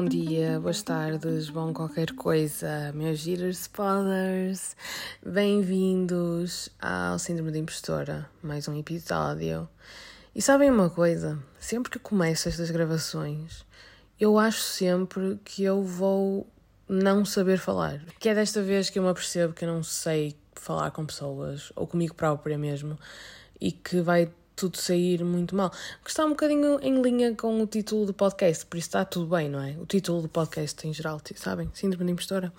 bom dia, boas tardes, bom qualquer coisa, meus giros spoilers. Bem-vindos ao Síndrome de Impostora, mais um episódio. E sabem uma coisa? Sempre que começo estas gravações, eu acho sempre que eu vou não saber falar. Que é desta vez que eu me apercebo que eu não sei falar com pessoas, ou comigo própria mesmo, e que vai tudo sair muito mal. Que está um bocadinho em linha com o título do podcast, por isso está tudo bem, não é? O título do podcast em geral, sabem? Síndrome de impostora.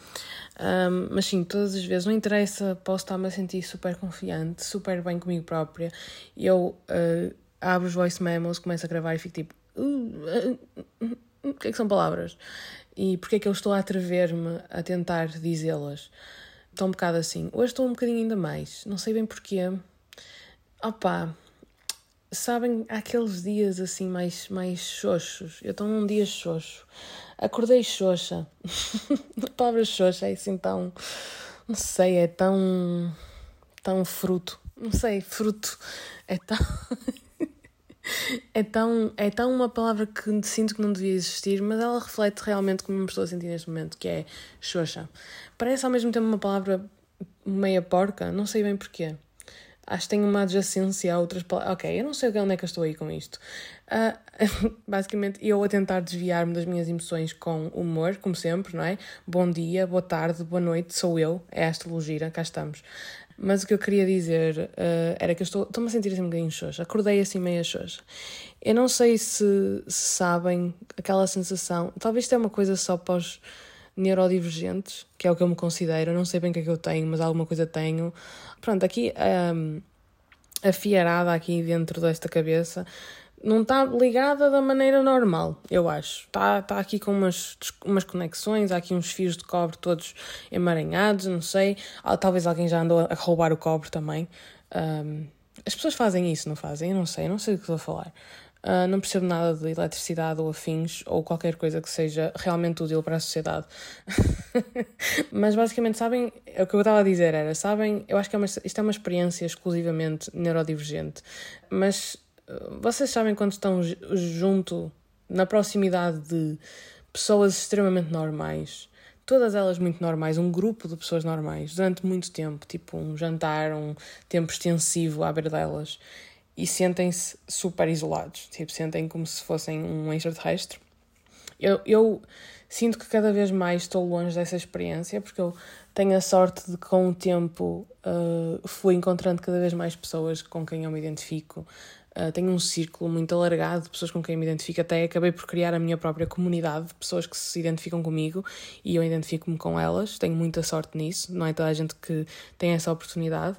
Um, mas sim, todas as vezes, não interessa, posso estar-me a sentir super confiante, super bem comigo própria. E eu uh, abro os voice memos, começo a gravar e fico tipo. Uh, uh, o que é que são palavras? E porquê é que eu estou a atrever-me a tentar dizê-las? Estou um bocado assim. Hoje estou um bocadinho ainda mais. Não sei bem porquê. Opa, sabem, há aqueles dias assim mais, mais xoxos. Eu estou num dia xoxo. Acordei xoxa. a palavra xoxa é assim tão. Não sei, é tão. tão fruto. Não sei, fruto. É tão. é tão, é tão uma palavra que sinto que não devia existir, mas ela reflete realmente como me estou a sentir neste momento, que é xoxa. Parece ao mesmo tempo uma palavra meia porca, não sei bem porquê. Acho que tem uma adjacência a outras palavras. Ok, eu não sei onde é que eu estou aí com isto. Uh, basicamente, eu a tentar desviar-me das minhas emoções com humor, como sempre, não é? Bom dia, boa tarde, boa noite, sou eu, é esta logira, cá estamos. Mas o que eu queria dizer uh, era que eu estou, estou-me a sentir assim um bocadinho xoxa. Acordei assim meia xoxa. Eu não sei se, se sabem aquela sensação. Talvez isto é uma coisa só para os neurodivergentes, que é o que eu me considero. Eu não sei bem o que é que eu tenho, mas alguma coisa tenho. Pronto, aqui um, a fiarada aqui dentro desta cabeça não está ligada da maneira normal, eu acho. Está tá aqui com umas, umas conexões, há aqui uns fios de cobre todos emaranhados, não sei. Ah, talvez alguém já andou a roubar o cobre também. Um, as pessoas fazem isso, não fazem? Eu não sei, eu não sei o que estou a falar. Uh, não percebo nada de eletricidade ou afins ou qualquer coisa que seja realmente útil para a sociedade. Mas basicamente, sabem, o que eu estava a dizer era, sabem, eu acho que é uma, isto é uma experiência exclusivamente neurodivergente, mas uh, vocês sabem quando estão junto, na proximidade de pessoas extremamente normais, todas elas muito normais, um grupo de pessoas normais, durante muito tempo, tipo um jantar, um tempo extensivo à beira delas e sentem-se super isolados, tipo, sentem como se fossem um extraterrestre. Eu, eu sinto que cada vez mais estou longe dessa experiência, porque eu tenho a sorte de, com o tempo, uh, fui encontrando cada vez mais pessoas com quem eu me identifico. Uh, tenho um círculo muito alargado de pessoas com quem me identifico, até acabei por criar a minha própria comunidade de pessoas que se identificam comigo e eu identifico-me com elas. Tenho muita sorte nisso, não é toda a gente que tem essa oportunidade.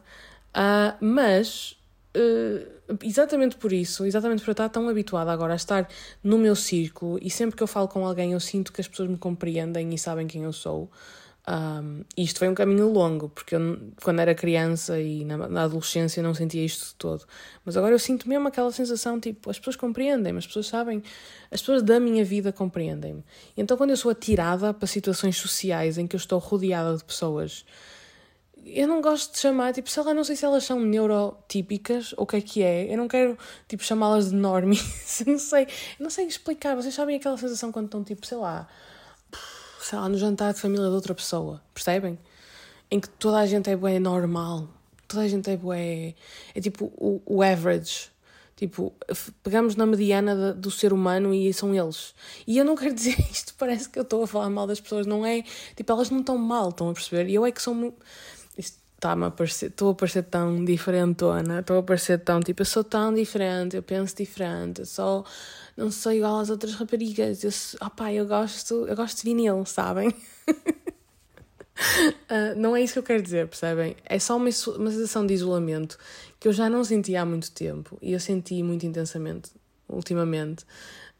Uh, mas Uh, exatamente por isso, exatamente por eu estar tão habituada agora a estar no meu círculo e sempre que eu falo com alguém eu sinto que as pessoas me compreendem e sabem quem eu sou. Um, isto foi um caminho longo, porque eu, quando era criança e na, na, adolescência não sentia isto todo. Mas agora eu sinto mesmo aquela sensação tipo: as pessoas compreendem-me, as pessoas sabem, as pessoas da minha vida compreendem-me. Então, quando eu sou atirada para situações sociais em que eu estou rodeada de pessoas eu não gosto de chamar, tipo, sei lá, não sei se elas são neurotípicas ou o que é que é. Eu não quero, tipo, chamá-las de normies. não sei, não sei explicar. Vocês sabem aquela sensação quando estão, tipo, sei lá, sei lá, no jantar de família de outra pessoa, percebem? Em que toda a gente é bué normal. Toda a gente é bué. É tipo o, o average. Tipo, pegamos na mediana do ser humano e são eles. E eu não quero dizer isto, parece que eu estou a falar mal das pessoas, não é? Tipo, elas não estão mal, estão a perceber? E eu é que sou muito está-me a parecer, estou a parecer tão diferentona, estou a parecer tão, tipo, eu sou tão diferente, eu penso diferente, eu sou, não sou igual às outras raparigas, eu, opá, eu gosto, eu gosto de vinil, sabem? uh, não é isso que eu quero dizer, percebem? É só uma, uma sensação de isolamento que eu já não sentia há muito tempo e eu senti muito intensamente ultimamente.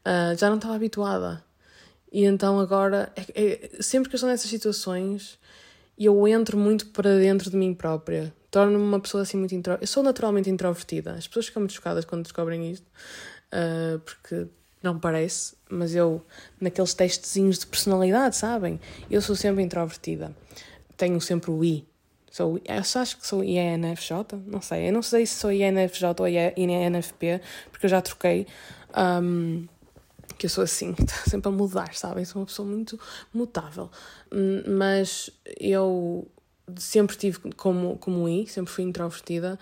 Uh, já não estava habituada. E então agora, é, é, sempre que eu estou nessas situações, e eu entro muito para dentro de mim própria. Torno-me uma pessoa assim muito intro... Eu sou naturalmente introvertida. As pessoas ficam muito chocadas quando descobrem isto, uh, porque não parece, mas eu, naqueles testezinhos de personalidade, sabem? Eu sou sempre introvertida. Tenho sempre o I. Sou, eu só acho que sou INFJ, não sei. Eu não sei se sou INFJ ou INFP, porque eu já troquei. Um, que eu sou assim, sempre a mudar, sabem? Sou uma pessoa muito mutável. Hum, mas eu sempre tive como, como I, sempre fui introvertida.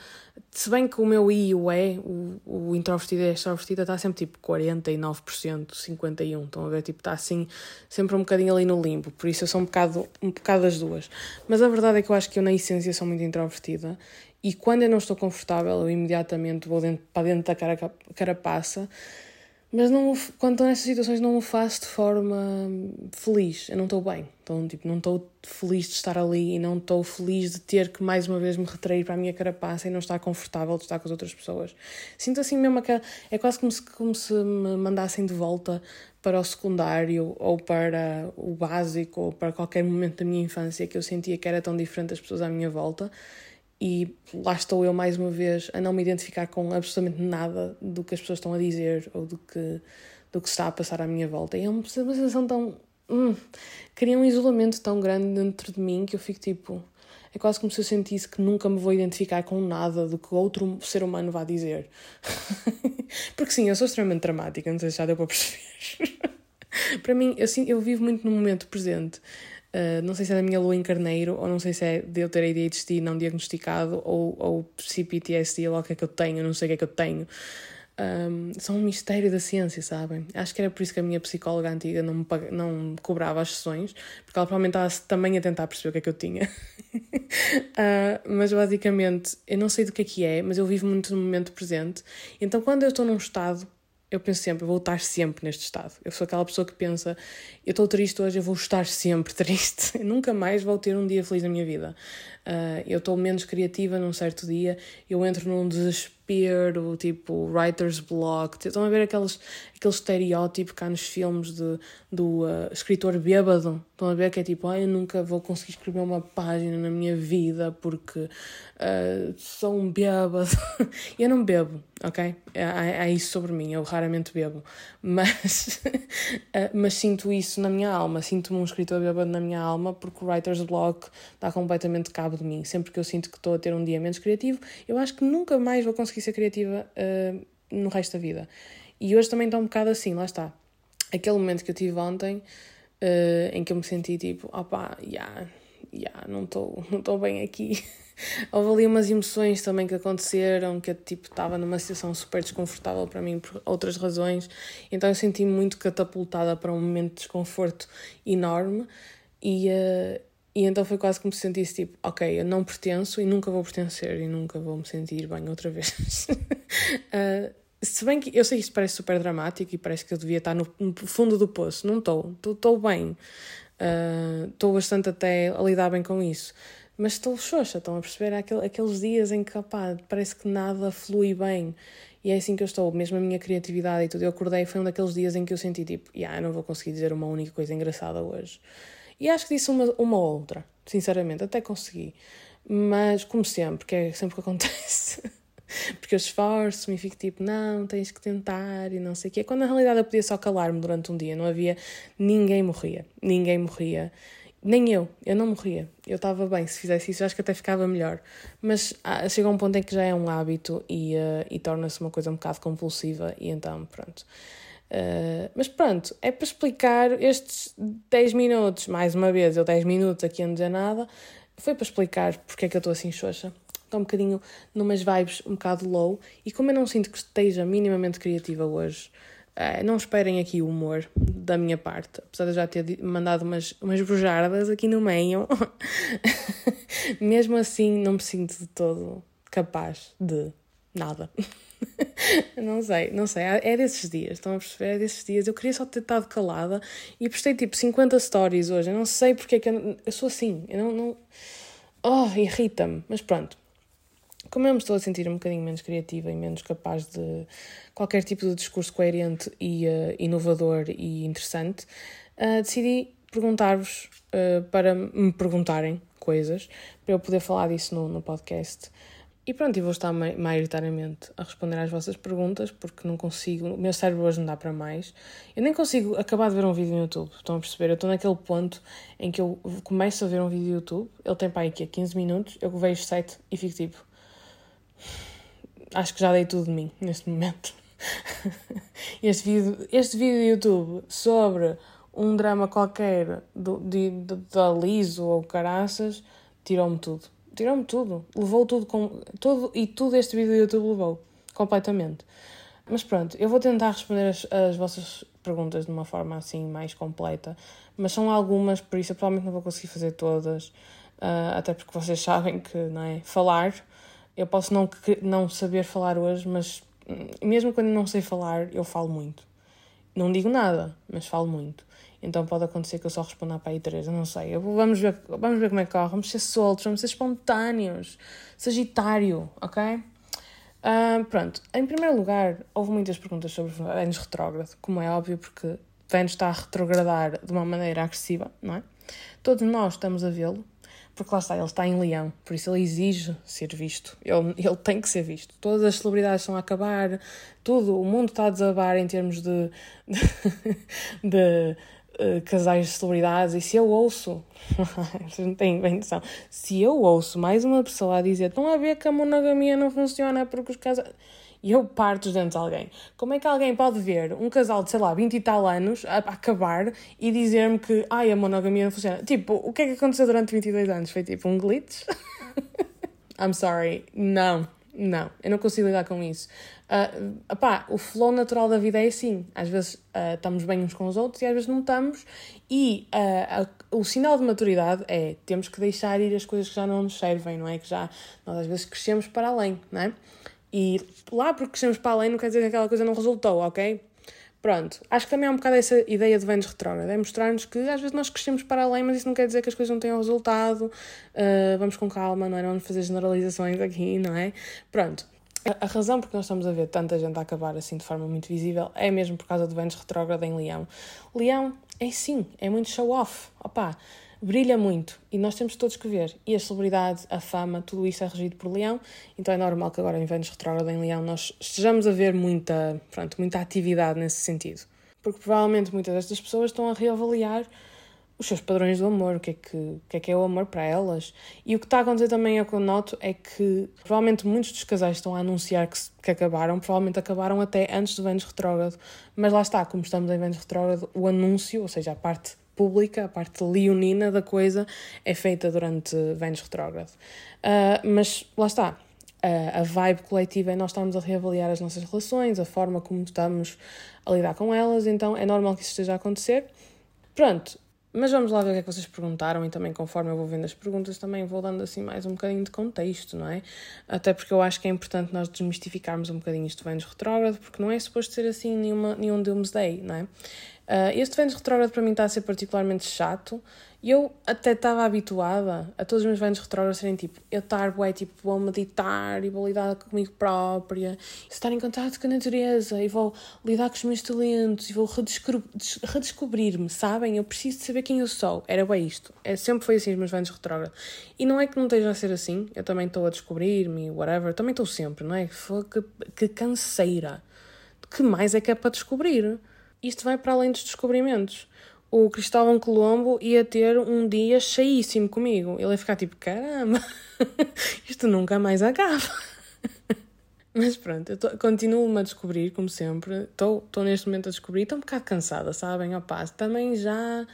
Se bem que o meu I e o E, o, o introvertido e a extrovertida, está sempre tipo 49%, 51%. Estão a ver? Tipo, está assim, sempre um bocadinho ali no limbo. Por isso eu sou um bocado, um bocado das duas. Mas a verdade é que eu acho que eu, na essência, sou muito introvertida. E quando eu não estou confortável, eu imediatamente vou dentro, para dentro da cara, carapaça mas não, quando estou nessas situações não o faço de forma feliz. Eu não estou bem. Então, tipo, não estou feliz de estar ali e não estou feliz de ter que mais uma vez me retrair para a minha carapaça e não estar confortável de estar com as outras pessoas. Sinto assim mesmo que é quase como se, como se me mandassem de volta para o secundário ou para o básico ou para qualquer momento da minha infância que eu sentia que era tão diferente das pessoas à minha volta e lá estou eu mais uma vez a não me identificar com absolutamente nada do que as pessoas estão a dizer ou do que, do que está a passar à minha volta. E é uma, sensação tão. Hum, cria um isolamento tão grande dentro de mim que eu fico tipo. É quase como se eu sentisse que nunca me vou identificar com nada do que outro ser humano vá dizer. Porque sim, eu sou extremamente dramática, não sei se já deu para perceber. para mim, eu, sim, eu vivo muito no momento presente. Uh, não sei se é da minha lua em carneiro, ou não sei se é de eu ter ADHD não diagnosticado, ou, ou CPTSD, ou o que é que eu tenho, não sei o que é que eu tenho. Um, são um mistério da ciência, sabem? Acho que era por isso que a minha psicóloga antiga não me, não me cobrava as sessões, porque ela provavelmente estava também a tentar perceber o que é que eu tinha. uh, mas basicamente, eu não sei do que é que é, mas eu vivo muito no momento presente. Então, quando eu estou num estado eu penso sempre, eu vou estar sempre neste estado. Eu sou aquela pessoa que pensa, eu estou triste hoje, eu vou estar sempre triste. Eu nunca mais vou ter um dia feliz na minha vida. Uh, eu estou menos criativa num certo dia, eu entro num desespero, tipo writer's block. Estão a ver aqueles, aquele estereótipo cá nos filmes de, do uh, escritor bêbado? Estão a ver que é tipo, ah, eu nunca vou conseguir escrever uma página na minha vida porque uh, sou um bêbado. eu não bebo, ok? Há, há isso sobre mim, eu raramente bebo. Mas, mas sinto isso na minha alma, sinto-me um escritor bêbado na minha alma porque o writer's block está completamente cabo de mim. Sempre que eu sinto que estou a ter um dia menos criativo, eu acho que nunca mais vou conseguir ser criativa uh, no resto da vida. E hoje também está um bocado assim, lá está. Aquele momento que eu tive ontem, uh, em que eu me senti tipo, opá, já, yeah, não estou não bem aqui. Houve ali umas emoções também que aconteceram, que eu tipo estava numa situação super desconfortável para mim por outras razões. Então eu senti-me muito catapultada para um momento de desconforto enorme e, uh, e então foi quase como se sentisse tipo, ok, eu não pertenço e nunca vou pertencer e nunca vou me sentir bem outra vez. uh, se bem que eu sei que isto parece super dramático e parece que eu devia estar no, fundo do poço, não estou, estou bem. Estou uh, bastante até a lidar bem com isso. Mas estou xoxa, estão a perceber? Aquele, aqueles dias em que parece que nada flui bem. E é assim que eu estou, mesmo a minha criatividade e tudo. Eu acordei, foi um daqueles dias em que eu senti tipo, yeah, eu não vou conseguir dizer uma única coisa engraçada hoje. E acho que disse uma, uma outra, sinceramente, até consegui. Mas, como sempre, que é sempre que acontece. Porque eu esforço-me e fico tipo, não, tens que tentar e não sei o quê. Quando na realidade eu podia só calar-me durante um dia, não havia. Ninguém morria. Ninguém morria. Nem eu, eu não morria. Eu estava bem, se fizesse isso, acho que até ficava melhor. Mas ah, chega um ponto em que já é um hábito e, uh, e torna-se uma coisa um bocado compulsiva, e então, pronto. Uh, mas pronto, é para explicar estes 10 minutos, mais uma vez, eu 10 minutos aqui a não dizer nada, foi para explicar porque é que eu estou assim xoxa. Estou um bocadinho numas vibes um bocado low e como eu não sinto que esteja minimamente criativa hoje, uh, não esperem aqui o humor da minha parte, apesar de eu já ter mandado umas, umas brujardas aqui no meio, mesmo assim não me sinto de todo capaz de nada. não sei, não sei. É desses dias, estão a perceber? É desses dias. Eu queria só ter estado calada e postei tipo 50 stories hoje. Eu não sei porque é que eu, eu sou assim. Eu não. não... Oh, irrita-me. Mas pronto. Como eu me estou a sentir um bocadinho menos criativa e menos capaz de qualquer tipo de discurso coerente e uh, inovador e interessante, uh, decidi perguntar-vos uh, para me perguntarem coisas, para eu poder falar disso no, no podcast. E pronto, e vou estar maioritariamente a responder às vossas perguntas, porque não consigo, o meu cérebro hoje não dá para mais. Eu nem consigo acabar de ver um vídeo no YouTube, estão a perceber? Eu estou naquele ponto em que eu começo a ver um vídeo no YouTube, ele tem para aí que é 15 minutos, eu vejo 7 e fico tipo. Acho que já dei tudo de mim neste momento. este vídeo, este vídeo do YouTube sobre um drama qualquer do, de, da Liso ou Caraças tirou-me tudo. Tirou-me tudo. Levou tudo com. Tudo, e tudo este vídeo do YouTube levou. Completamente. Mas pronto, eu vou tentar responder as, as vossas perguntas de uma forma assim mais completa. Mas são algumas, por isso eu provavelmente não vou conseguir fazer todas. Uh, até porque vocês sabem que, não é? Falar. Eu posso não, não saber falar hoje, mas hum, mesmo quando não sei falar, eu falo muito. Não digo nada, mas falo muito. Então pode acontecer que eu só responda para aí três, eu não sei. Eu vamos, ver, vamos ver como é que corre. Vamos ser soltos, vamos ser espontâneos. Sagitário, ok? Uh, pronto, em primeiro lugar, houve muitas perguntas sobre Vênus retrógrado, como é óbvio, porque Vênus está a retrogradar de uma maneira agressiva, não é? Todos nós estamos a vê-lo, porque lá está, ele está em leão, por isso ele exige ser visto, ele, ele tem que ser visto. Todas as celebridades estão a acabar, tudo, o mundo está a desabar em termos de, de, de uh, casais de celebridades, e se eu ouço, vocês não têm bem noção, se eu ouço mais uma pessoa a dizer estão a ver que a monogamia não funciona porque os casais e eu parto os dentes de alguém. Como é que alguém pode ver um casal de, sei lá, 20 e tal anos a acabar e dizer-me que ai, a monogamia não funciona? Tipo, o que é que aconteceu durante 22 anos? Foi tipo um glitch? I'm sorry. Não, não, eu não consigo lidar com isso. Uh, opá, o flow natural da vida é assim. Às vezes uh, estamos bem uns com os outros e às vezes não estamos. E uh, o sinal de maturidade é temos que deixar ir as coisas que já não nos servem, não é? Que já nós às vezes crescemos para além, não é? E lá porque crescemos para além não quer dizer que aquela coisa não resultou, ok? Pronto, acho que também é um bocado essa ideia de Vênus retrógrado, é mostrar-nos que às vezes nós crescemos para além, mas isso não quer dizer que as coisas não tenham resultado, uh, vamos com calma, não é? Não vamos fazer generalizações aqui, não é? Pronto, a, razão porque nós estamos a ver tanta gente a acabar assim de forma muito visível é mesmo por causa do Vênus retrógrado em Leão. Leão é sim, é muito show-off, opá, brilha muito e nós temos todos que ver. E a celebridade, a fama, tudo isso é regido por Leão, então é normal que agora em Vênus retrógrado em Leão nós estejamos a ver muita, pronto, muita atividade nesse sentido. Porque provavelmente muitas destas pessoas estão a reavaliar os seus padrões do amor, o que, é que, o que é que é o amor para elas. E o que está a acontecer também, é o que eu noto, é que provavelmente muitos dos casais estão a anunciar que, que acabaram, provavelmente acabaram até antes do Vênus retrógrado, mas lá está, como estamos em Vênus retrógrado, o anúncio, ou seja, a parte pública, a parte leonina da coisa, é feita durante Vênus retrógrado. Uh, mas lá está, uh, a vibe coletiva é nós estamos a reavaliar as nossas relações, a forma como estamos a lidar com elas, então é normal que isso esteja a acontecer. Pronto, mas vamos lá ver o que é que vocês perguntaram e também conforme eu vou vendo as perguntas também vou dando assim mais um bocadinho de contexto, não é? Até porque eu acho que é importante nós desmistificarmos um bocadinho isto Vênus retrógrado, porque não é suposto ser assim nenhuma, nenhum doomsday, não é? Uh, este Vênus retrógrado para mim está a ser particularmente chato eu até estava habituada a todos os meus Vênus retrógrados serem tipo, eu estar bué, tipo, vou meditar e vou lidar comigo própria, estar em contato com a natureza e vou lidar com os meus talentos e vou redescobrir-me, sabem? Eu preciso de saber quem eu sou. Era bem isto. É, sempre foi assim os meus Vênus retrógrados. E não é que não esteja a ser assim, eu também estou a descobrir-me, whatever, também estou sempre, não é? Que, que canseira. que mais é que é para descobrir? Isto vai para além dos descobrimentos. O Cristóvão Colombo ia ter um dia cheíssimo comigo. Ele ia ficar tipo, caramba, isto nunca mais acaba. Mas pronto, eu continuo-me a descobrir, como sempre. Estou neste momento a descobrir. Estou um bocado cansada, sabem? Opa, também já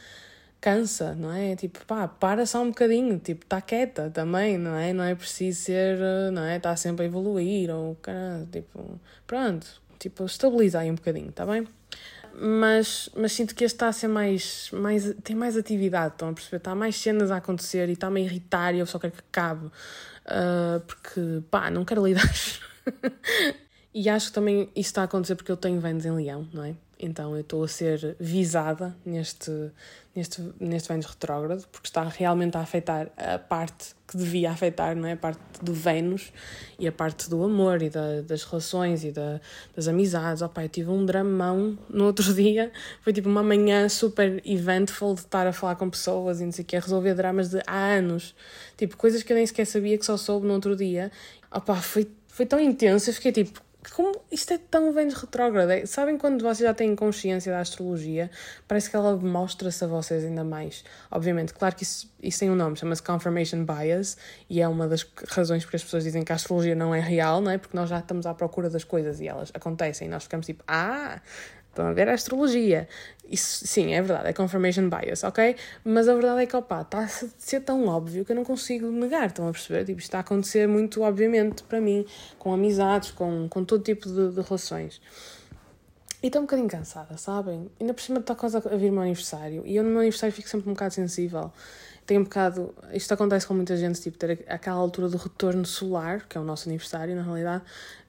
cansa, não é? Tipo, pá, para só um bocadinho. Tipo, está quieta também, não é? Não é preciso ser, não é? Está sempre a evoluir ou, caramba, tipo, pronto. Tipo, estabiliza aí um bocadinho, está bem? Mas, mas sinto que este está a ser mais, mais. tem mais atividade, estão a perceber? Está mais cenas a acontecer e está-me a irritar e eu só quero que acabe. Uh, porque, pá, não quero lidar. e acho que também isso está a acontecer porque eu tenho Vênus em Leão, não é? Então eu estou a ser visada neste, neste, neste Vênus retrógrado, porque está realmente a afetar a parte que devia afetar, não é? A parte do Vênus e a parte do amor e da, das relações e da, das amizades. Opa, eu tive um dramão no outro dia, foi tipo uma manhã super eventful de estar a falar com pessoas e não sei o que, a resolver dramas de há anos, tipo coisas que eu nem sequer sabia que só soube no outro dia. Opa, foi, foi tão intenso, eu fiquei tipo, como isto é tão Vênus retrógrado? É, sabem quando vocês já têm consciência da astrologia? Parece que ela mostra-se a vocês ainda mais. Obviamente, claro que isso, isso tem um nome, chama-se Confirmation Bias, e é uma das razões porque as pessoas dizem que a astrologia não é real, não é? Porque nós já estamos à procura das coisas e elas acontecem, e nós ficamos tipo, ah, Estão a ver a astrologia. Isso, sim, é verdade, é confirmation bias, ok? Mas a verdade é que, opá, está a ser tão óbvio que eu não consigo negar, estão a perceber? Tipo, está a acontecer muito obviamente para mim, com amizades, com, com todo tipo de, de relações. E estou um bocadinho cansada, sabem? Ainda por cima está quase a vir o meu aniversário. E eu no meu aniversário fico sempre um bocado sensível. Tenho um bocado. Isto acontece com muita gente, tipo, ter aquela altura do retorno solar, que é o nosso aniversário, na realidade,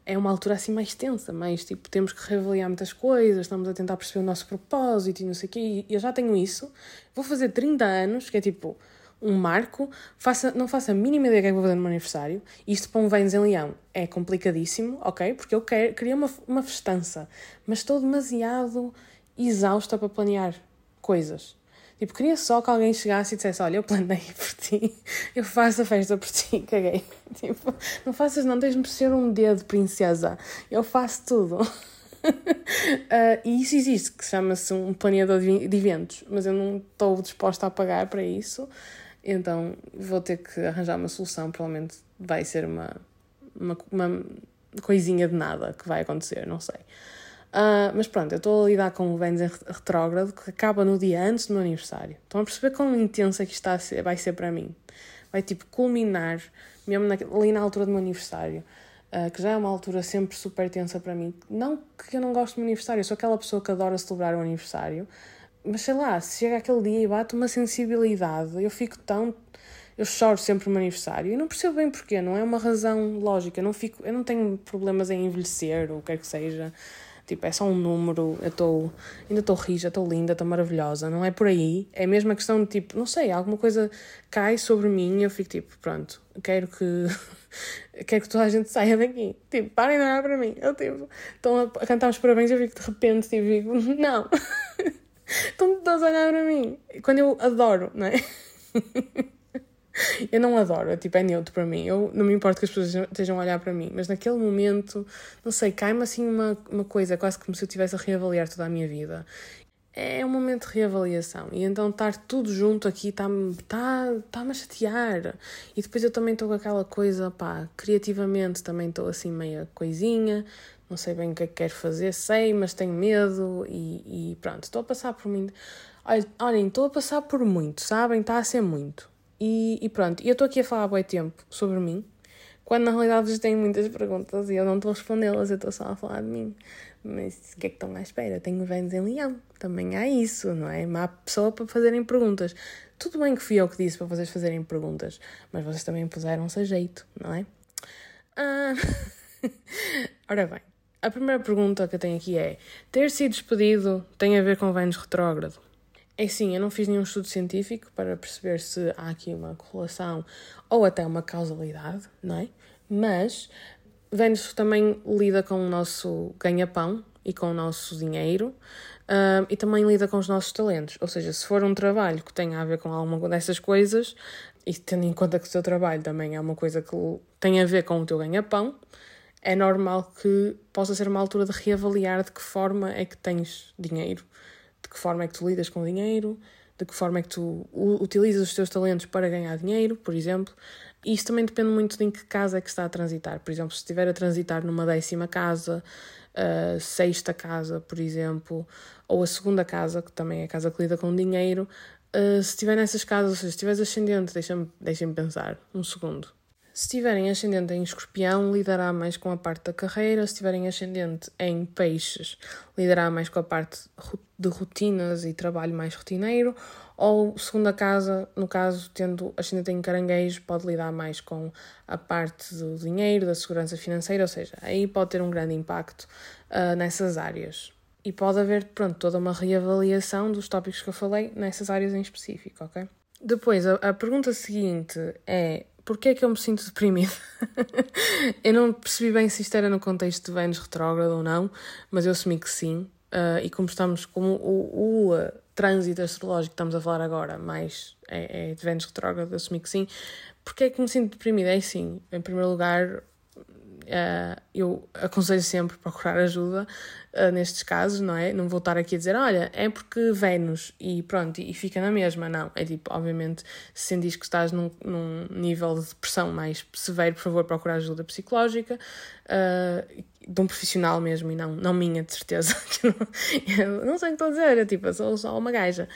é uma altura assim mais tensa, mais tipo, temos que reavaliar muitas coisas, estamos a tentar perceber o nosso propósito e não sei o quê, e eu já tenho isso. Vou fazer 30 anos, que é tipo um marco, faça, não faço a mínima ideia do que é que vou fazer no meu aniversário. Isto para um Vênus em Leão é complicadíssimo, ok? Porque eu quero, queria uma, uma festança, mas estou demasiado exausta para planear coisas. Tipo, queria só que alguém chegasse e dissesse: Olha, eu planei por ti, eu faço a festa por ti, caguei. Tipo, não faças, não, tens-me ser um dedo, princesa. Eu faço tudo. uh, e isso existe, que chama-se um planeador de eventos, mas eu não estou disposta a pagar para isso, então vou ter que arranjar uma solução. Provavelmente vai ser uma, uma, uma coisinha de nada que vai acontecer, não sei. Uh, mas pronto, eu estou a lidar com o Vênus em retrógrado que acaba no dia antes do meu aniversário. Estão a perceber quão intensa que está vai ser para mim? Vai tipo culminar mesmo na, ali na altura do meu aniversário, uh, que já é uma altura sempre super tensa para mim. Não que eu não gosto do meu aniversário, eu sou aquela pessoa que adora celebrar o aniversário, mas sei lá, se chega aquele dia e bate uma sensibilidade, eu fico tão. Eu choro sempre no meu aniversário e não percebo bem porquê, não é uma razão lógica. Eu não, fico, eu não tenho problemas em envelhecer ou o que quer que seja. Tipo, é só um número, eu estou. Ainda estou rija, estou linda, estou maravilhosa. Não é por aí. É mesmo a questão de tipo, não sei, alguma coisa cai sobre mim e eu fico tipo, pronto, quero que. quero que toda a gente saia daqui. Tipo, parem de olhar para mim. Eu tipo, estão a cantar os parabéns e eu fico de repente, tipo, digo, não. estão todos a olhar para mim. Quando eu adoro, não é? eu não adoro, é tipo, é neutro para mim. Eu não me importo que as pessoas estejam a olhar para mim, mas naquele momento, não sei, cai-me assim uma, uma coisa, quase como se eu estivesse a reavaliar toda a minha vida. É um momento de reavaliação e então estar tudo junto aqui está-me tá, tá a chatear. E depois eu também estou com aquela coisa, pá, criativamente também estou assim meia coisinha, não sei bem o que é que quero fazer, sei, mas tenho medo e, e pronto, estou a passar por muito. Olhem, estou a passar por muito, sabem? Está a ser muito. E, e pronto, eu estou aqui a falar há bem tempo sobre mim, quando na realidade vocês têm muitas perguntas e eu não estou a respondê-las, eu estou só a falar de mim. Mas o que é que estão à espera? Tenho Vênus em Leão, também há isso, não é? Há pessoa para fazerem perguntas. Tudo bem que fui eu que disse para vocês fazerem perguntas, mas vocês também puseram-se a jeito, não é? Ah... Ora bem, a primeira pergunta que eu tenho aqui é: ter sido despedido tem a ver com Vênus retrógrado? É sim, eu não fiz nenhum estudo científico para perceber se há aqui uma correlação ou até uma causalidade, não é? Mas Vênus também lida com o nosso ganha-pão e com o nosso dinheiro uh, e também lida com os nossos talentos. Ou seja, se for um trabalho que tenha a ver com alguma dessas coisas, e tendo em conta que o seu trabalho também é uma coisa que tem a ver com o teu ganha-pão, é normal que possa ser uma altura de reavaliar de que forma é que tens dinheiro de que forma é que tu lidas com dinheiro, de que forma é que tu utilizas os teus talentos para ganhar dinheiro, por exemplo. E isso também depende muito de em que casa é que está a transitar. Por exemplo, se estiver a transitar numa décima casa, a sexta casa, por exemplo, ou a segunda casa, que também é a casa que lida com dinheiro, se estiver nessas casas, ou seja, se estiveres ascendente, deixa-me deixa pensar um segundo. Se tiverem ascendente em escorpião, lidará mais com a parte da carreira. Se tiverem ascendente em peixes, lidará mais com a parte de rotinas e trabalho mais rotineiro. Ou segunda casa, no caso, tendo ascendente em caranguejo, pode lidar mais com a parte do dinheiro, da segurança financeira, ou seja, aí pode ter um grande impacto uh, nessas áreas. E pode haver, pronto, toda uma reavaliação dos tópicos que eu falei nessas áreas em específico, ok? Depois, a, a pergunta seguinte é Porquê é que eu me sinto deprimida? eu não percebi bem se isto era no contexto de Vênus retrógrado ou não, mas eu assumi que sim. Uh, e como estamos, como o, o uh, trânsito astrológico que estamos a falar agora, mais é, é de Vênus retrógrado, eu assumi que sim. Porquê é que me sinto deprimida? É sim, em primeiro lugar, Uh, eu aconselho sempre procurar ajuda uh, nestes casos, não é? Não vou estar aqui a dizer, olha, é porque Vênus e pronto, e fica na mesma. Não, é tipo, obviamente, se sentires que estás num, num nível de depressão mais severo, por favor, procurar ajuda psicológica. Uh, de um profissional mesmo e não, não minha, de certeza. eu não sei o que estou a dizer, é tipo, sou só uma gaja.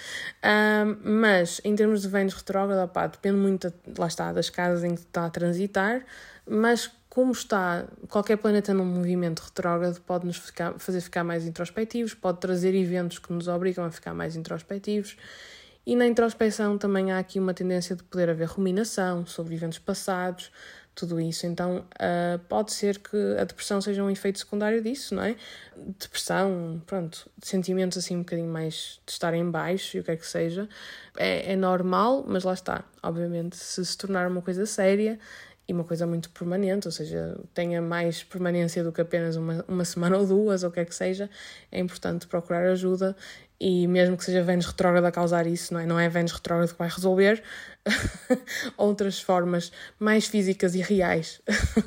Um, mas em termos de Vênus retrógrado, pá, depende muito, lá está, das casas em que está a transitar, mas como está qualquer planeta num movimento retrógrado, pode nos ficar, fazer ficar mais introspectivos, pode trazer eventos que nos obrigam a ficar mais introspectivos. E na introspecção também há aqui uma tendência de poder haver ruminação sobre eventos passados, tudo isso. Então, uh, pode ser que a depressão seja um efeito secundário disso, não é? Depressão, pronto, sentimentos assim um bocadinho mais de estar em baixo e o que é que seja. É, é normal, mas lá está. Obviamente, se se tornar uma coisa séria e uma coisa muito permanente, ou seja, tenha mais permanência do que apenas uma, uma semana ou duas, ou o que é que seja, é importante procurar ajuda e mesmo que seja Vênus retrógrado a causar isso, não é? Não é Vênus retrógrado que vai resolver, outras formas mais físicas e reais,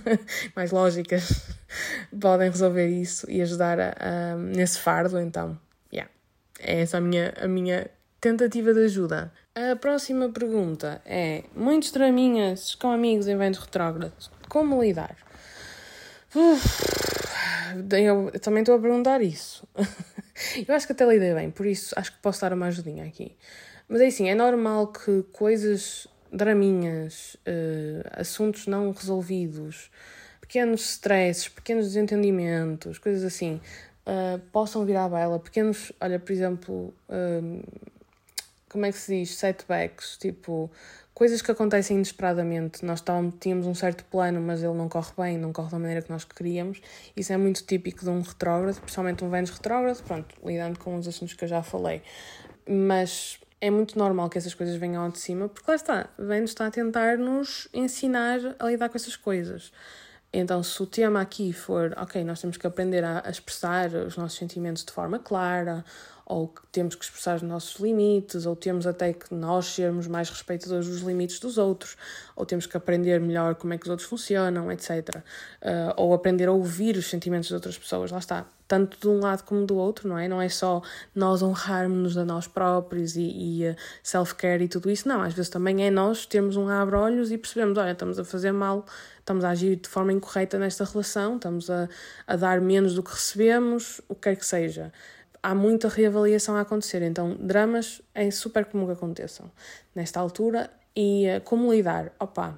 mais lógicas, podem resolver isso e ajudar a, a, nesse fardo, então, yeah. é essa a minha, a minha tentativa de ajuda. A próxima pergunta é: muitos draminhas com amigos em Vênus retrógrado, como lidar? Uf, eu também estou a perguntar isso. Eu acho que até lidei bem, por isso acho que posso dar uma ajudinha aqui. Mas é assim, é normal que coisas, draminhas, uh, assuntos não resolvidos, pequenos stresses, pequenos desentendimentos, coisas assim, uh, possam vir à baila. Pequenos, olha, por exemplo, uh, como é que se diz? Setbacks, tipo coisas que acontecem inesperadamente. Nós tínhamos um certo plano, mas ele não corre bem, não corre da maneira que nós queríamos. Isso é muito típico de um retrógrado, principalmente um Vênus retrógrado, pronto, lidando com os assuntos que eu já falei. Mas é muito normal que essas coisas venham ao de cima, porque lá está, Vênus está a tentar nos ensinar a lidar com essas coisas. Então, se o tema aqui for, ok, nós temos que aprender a expressar os nossos sentimentos de forma clara, ou que temos que expressar os nossos limites, ou temos até que nós sermos mais respeitadores dos limites dos outros, ou temos que aprender melhor como é que os outros funcionam, etc. Uh, ou aprender a ouvir os sentimentos de outras pessoas, lá está. Tanto de um lado como do outro, não é? Não é só nós honrarmos a nós próprios e, e uh, self-care e tudo isso, não. Às vezes também é nós termos um abre-olhos e percebemos, olha, estamos a fazer mal, estamos a agir de forma incorreta nesta relação, estamos a, a dar menos do que recebemos, o que quer que seja há muita reavaliação a acontecer. Então, dramas é super comum que aconteçam nesta altura. E uh, como lidar? Opa,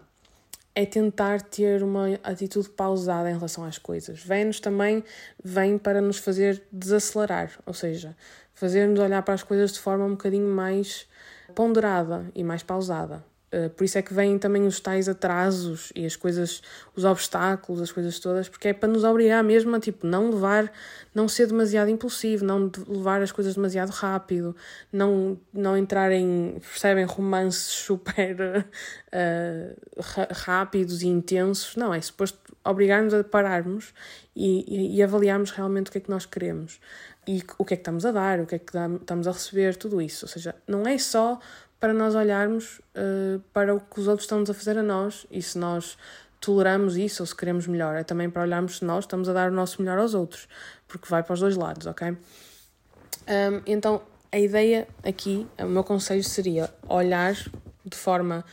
é tentar ter uma atitude pausada em relação às coisas. Vênus também vem para nos fazer desacelerar, ou seja, fazer-nos olhar para as coisas de forma um bocadinho mais ponderada e mais pausada. Uh, por isso é que vêm também os tais atrasos e as coisas, os obstáculos, as coisas todas, porque é para nos obrigar mesmo a tipo, não levar, não ser demasiado impulsivo, não levar as coisas demasiado rápido, não, não entrar em, percebem, romances super uh, rápidos e intensos. Não, é suposto obrigar-nos a pararmos e, e, e avaliarmos realmente o que é que nós queremos e o que é que estamos a dar, o que é que estamos a receber, tudo isso. Ou seja, não é só para nós olharmos uh, para o que os outros estão-nos a fazer a nós e se nós toleramos isso ou se queremos melhor. É também para olharmos se nós estamos a dar o nosso melhor aos outros, porque vai para os dois lados, ok? Um, então, a ideia aqui, o meu conselho seria olhar de forma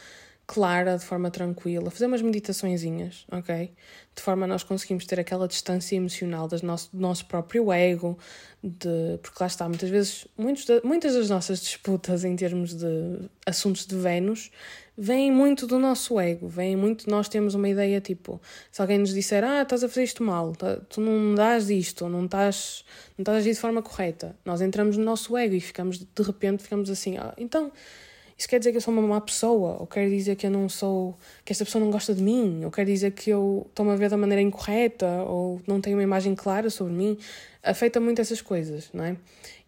clara, de forma tranquila, fazer umas meditaçõezinhas, ok? De forma a nós conseguimos ter aquela distância emocional nosso, do nosso próprio ego, de, porque lá está, muitas vezes, muitos de, muitas das nossas disputas em termos de assuntos de Vênus vêm muito do nosso ego, vêm muito, nós temos uma ideia tipo, se alguém nos disser, ah, estás a fazer isto mal, tá, tu não dás isto, não estás, não estás a agir de forma correta, nós entramos no nosso ego e ficamos, de repente, ficamos assim, ah, então isso quer dizer que eu sou uma má pessoa, ou quer dizer que eu não sou, que esta pessoa não gosta de mim, ou quer dizer que eu estou-me a ver da maneira incorreta, ou não tenho uma imagem clara sobre mim. Afeta muito essas coisas, não é?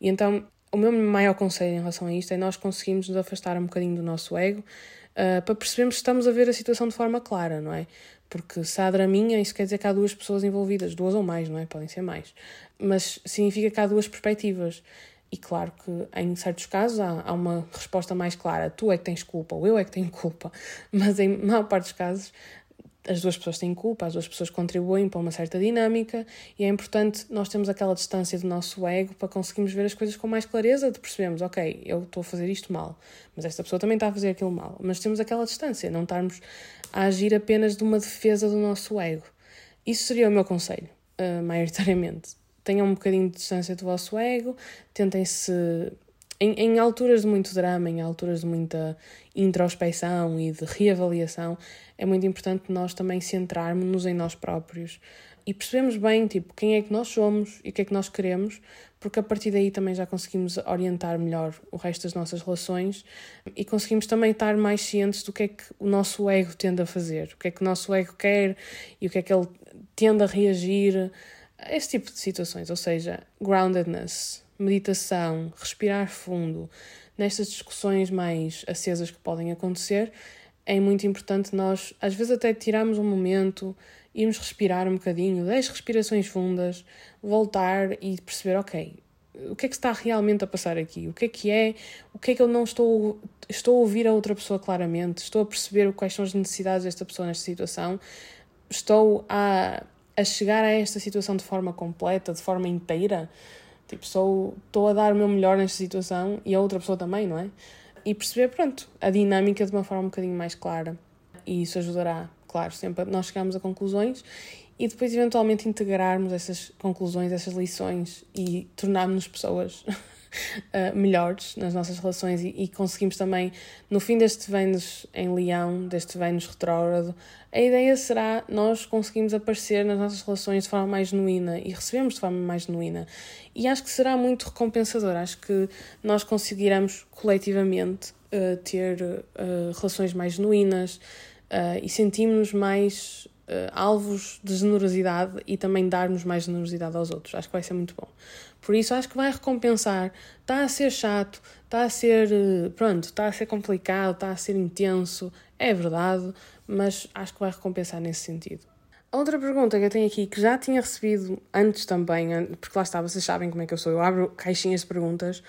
E então, o meu maior conselho em relação a isto é nós conseguirmos nos afastar um bocadinho do nosso ego uh, para percebermos que estamos a ver a situação de forma clara, não é? Porque se há draminha, isso quer dizer que há duas pessoas envolvidas, duas ou mais, não é? Podem ser mais. Mas significa que há duas perspectivas. E claro que em certos casos há, há uma resposta mais clara: tu é que tens culpa ou eu é que tenho culpa, mas em maior parte dos casos as duas pessoas têm culpa, as duas pessoas contribuem para uma certa dinâmica e é importante nós termos aquela distância do nosso ego para conseguirmos ver as coisas com mais clareza, de percebermos, ok, eu estou a fazer isto mal, mas esta pessoa também está a fazer aquilo mal. Mas temos aquela distância, não estarmos a agir apenas de uma defesa do nosso ego. Isso seria o meu conselho, uh, maioritariamente. Tenham um bocadinho de distância do vosso ego, tentem-se em, em, alturas de muito drama, em alturas de muita introspecção e de reavaliação, é muito importante nós também centrarmos-nos em nós próprios e percebemos bem tipo, quem é que nós somos e o que é que nós queremos, porque a partir daí também já conseguimos orientar melhor o resto das nossas relações e conseguimos também estar mais cientes do que é que o nosso ego tende a fazer, o que é que o nosso ego quer e o que é que ele tende a reagir esse tipo de situações, ou seja, groundedness, meditação, respirar fundo, nestas discussões mais acesas que podem acontecer, é muito importante nós, às vezes, até tirarmos um momento, irmos respirar um bocadinho, 10 respirações fundas, voltar e perceber, ok, o que é que está realmente a passar aqui? O que é que é? O que é que eu não estou. Estou a ouvir a outra pessoa claramente? Estou a perceber quais são as necessidades desta pessoa nesta situação? Estou a, a chegar a esta situação de forma completa, de forma inteira? Tipo, sou, estou a dar o meu melhor nesta situação e a outra pessoa também, não é? E perceber, pronto, a dinâmica de uma forma um bocadinho mais clara. E isso ajudará, claro, sempre nós chegarmos a conclusões e depois eventualmente integrarmos essas conclusões, essas lições e tornarmos-nos pessoas uh, melhores nas nossas relações e, e, conseguimos também, no fim deste Vênus em Leão, deste Vênus retrógrado, a ideia será nós conseguimos aparecer nas nossas relações de forma mais genuína e recebemos de forma mais genuína. E acho que será muito recompensador, acho que nós conseguiremos coletivamente uh, ter uh, relações mais genuínas e sentimos-nos mais alvos de generosidade e também darmos mais generosidade aos outros. Acho que vai ser muito bom. Por isso, acho que vai recompensar. Está a ser chato, está a ser. Uh, pronto, está a ser complicado, está a ser intenso. É verdade, mas acho que vai recompensar nesse sentido. Outra pergunta que eu tenho aqui, que já tinha recebido antes também, porque lá está, vocês sabem como é que eu sou, eu abro caixinhas de perguntas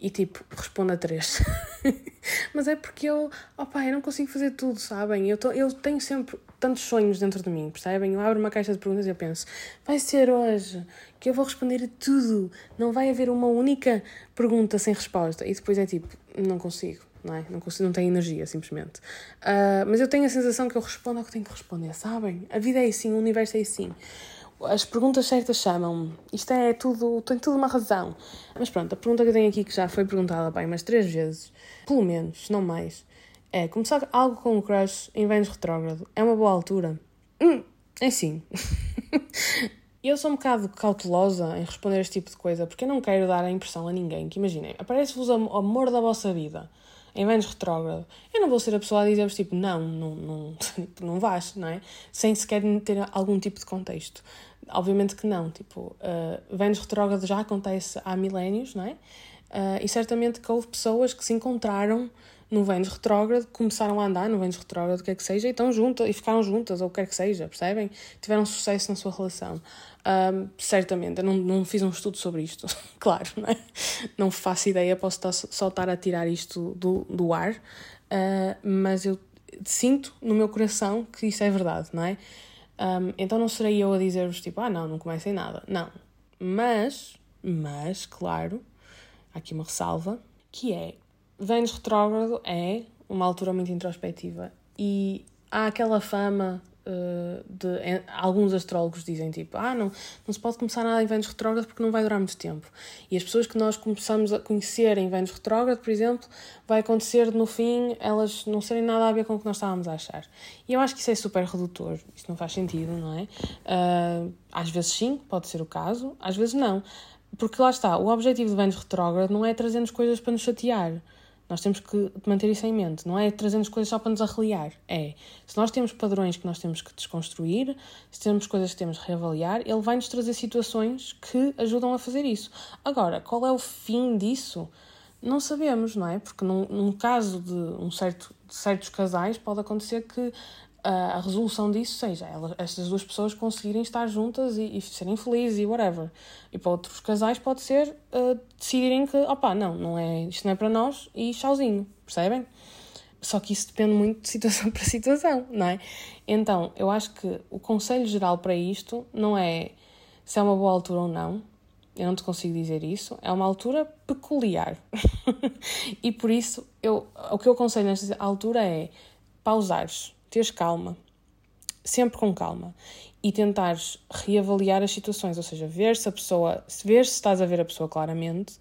e tipo, respondo a três. Mas é porque eu, opá, eu não consigo fazer tudo, sabem? Eu, tô, eu tenho sempre tantos sonhos dentro de mim, percebem? Eu abro uma caixa de perguntas e eu penso, vai ser hoje que eu vou responder a tudo, não vai haver uma única pergunta sem resposta. E depois é tipo, não consigo, não é? Não consigo, não tenho energia, simplesmente. Uh, mas eu tenho a sensação que eu respondo ao que tenho que responder, sabem? A vida é assim, o universo é assim as perguntas certas chamam-me. Isto é tudo, tem tudo uma razão. Mas pronto, a pergunta que eu tenho aqui, que já foi perguntada bem umas três vezes, pelo menos, não mais, é começar algo com um crush em Vênus retrógrado é uma boa altura? Hum, é sim. eu sou um bocado cautelosa em responder este tipo de coisa porque eu não quero dar a impressão a ninguém que, imaginem, aparece-vos o amor da vossa vida em Vênus retrógrado, eu não vou ser a pessoa a dizer-vos tipo, não, não, não, não vais, não é? Sem sequer ter algum tipo de contexto. Obviamente que não, tipo, uh, Vênus retrógrado já acontece há milénios, não é? Uh, e certamente que houve pessoas que se encontraram no Vênus retrógrado, começaram a andar no Vênus retrógrado, o que é que seja, e estão juntas, e ficaram juntas, ou o que quer que seja, percebem? Tiveram sucesso na sua relação. Um, certamente, eu não, não fiz um estudo sobre isto, claro, não é? Não faço ideia, posso estar, só estar a tirar isto do, do ar, uh, mas eu sinto no meu coração que isso é verdade, não é? Um, então não serei eu a dizer-vos tipo, ah não, não comecem nada. Não. Mas, mas, claro, há aqui uma ressalva, que é, Vênus retrógrado é uma altura muito introspectiva e há aquela fama uh, de alguns astrólogos dizem tipo ah não não se pode começar nada em Vênus retrógrado porque não vai durar muito tempo. E as pessoas que nós começamos a conhecer em Vênus retrógrado por exemplo vai acontecer no fim elas não serem nada a ver com o que nós estávamos a achar. E eu acho que isso é super redutor isso não faz sentido não é? Uh, às vezes sim pode ser o caso às vezes não. Porque lá está o objetivo de Vênus retrógrado não é trazer-nos coisas para nos chatear nós temos que manter isso em mente. Não é trazendo coisas só para nos arreliar. É, se nós temos padrões que nós temos que desconstruir, se temos coisas que temos que reavaliar, ele vai nos trazer situações que ajudam a fazer isso. Agora, qual é o fim disso? Não sabemos, não é? Porque num, num caso de um certo, de certos casais pode acontecer que a resolução disso seja elas, estas duas pessoas conseguirem estar juntas e, e, serem felizes e whatever. E para outros casais pode ser uh, decidirem que, opá, não, não é, isto não é para nós e tchauzinho, percebem? só que isso depende muito de situação para situação, não é? Então, eu acho que o conselho geral para isto não é se é uma boa altura ou não, eu não te consigo dizer isso, é uma altura peculiar. e por isso, eu, o que eu aconselho nesta altura é pausares, teres calma, sempre com calma, e tentares reavaliar as situações, ou seja, ver se a pessoa, ver se estás a ver a pessoa claramente,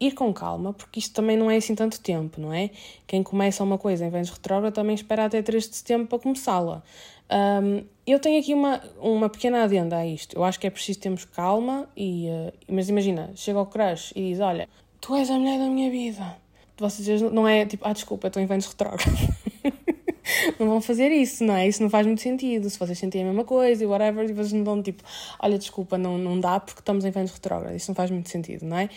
ir com calma, porque isto também não é assim tanto tempo, não é? Quem começa uma coisa em Vênus retrógrado também espera até 3 de setembro para começá-la. Um, eu tenho aqui uma, uma pequena adenda a isto. Eu acho que é preciso termos calma, e, uh, mas imagina, chega ao crush e diz: Olha, tu és a mulher da minha vida. Vocês não é tipo, ah, desculpa, estou em Vênus retrógrado. não vão fazer isso, não é? Isso não faz muito sentido. Se vocês sentem a mesma coisa e whatever, e vocês não dão tipo, olha, desculpa, não, não dá porque estamos em Vênus retrógrado. Isso não faz muito sentido, não é?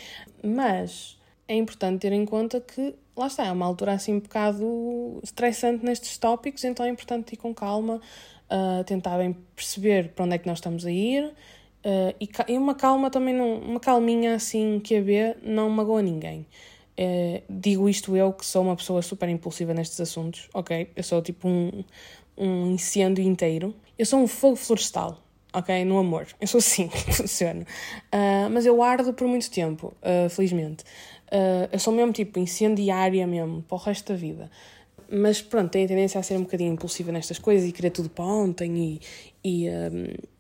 Mas é importante ter em conta que, lá está, é uma altura assim um bocado estressante nestes tópicos, então é importante ir com calma, uh, tentar bem perceber para onde é que nós estamos a ir. Uh, e, e, uma calma também, não, uma calminha assim que a ver, não magoa ninguém. Uh, digo isto eu, que sou uma pessoa super impulsiva nestes assuntos, ok? Eu sou tipo um, um incêndio inteiro. Eu sou um fogo florestal, ok? No amor. Eu sou assim, funciona. Uh, mas eu ardo por muito tempo, uh, felizmente. eu sou mesmo tipo incendiária mesmo, para o resto da vida. Mas pronto, tenho a tendência a ser um bocadinho impulsiva nestas coisas e querer tudo para ontem e, e,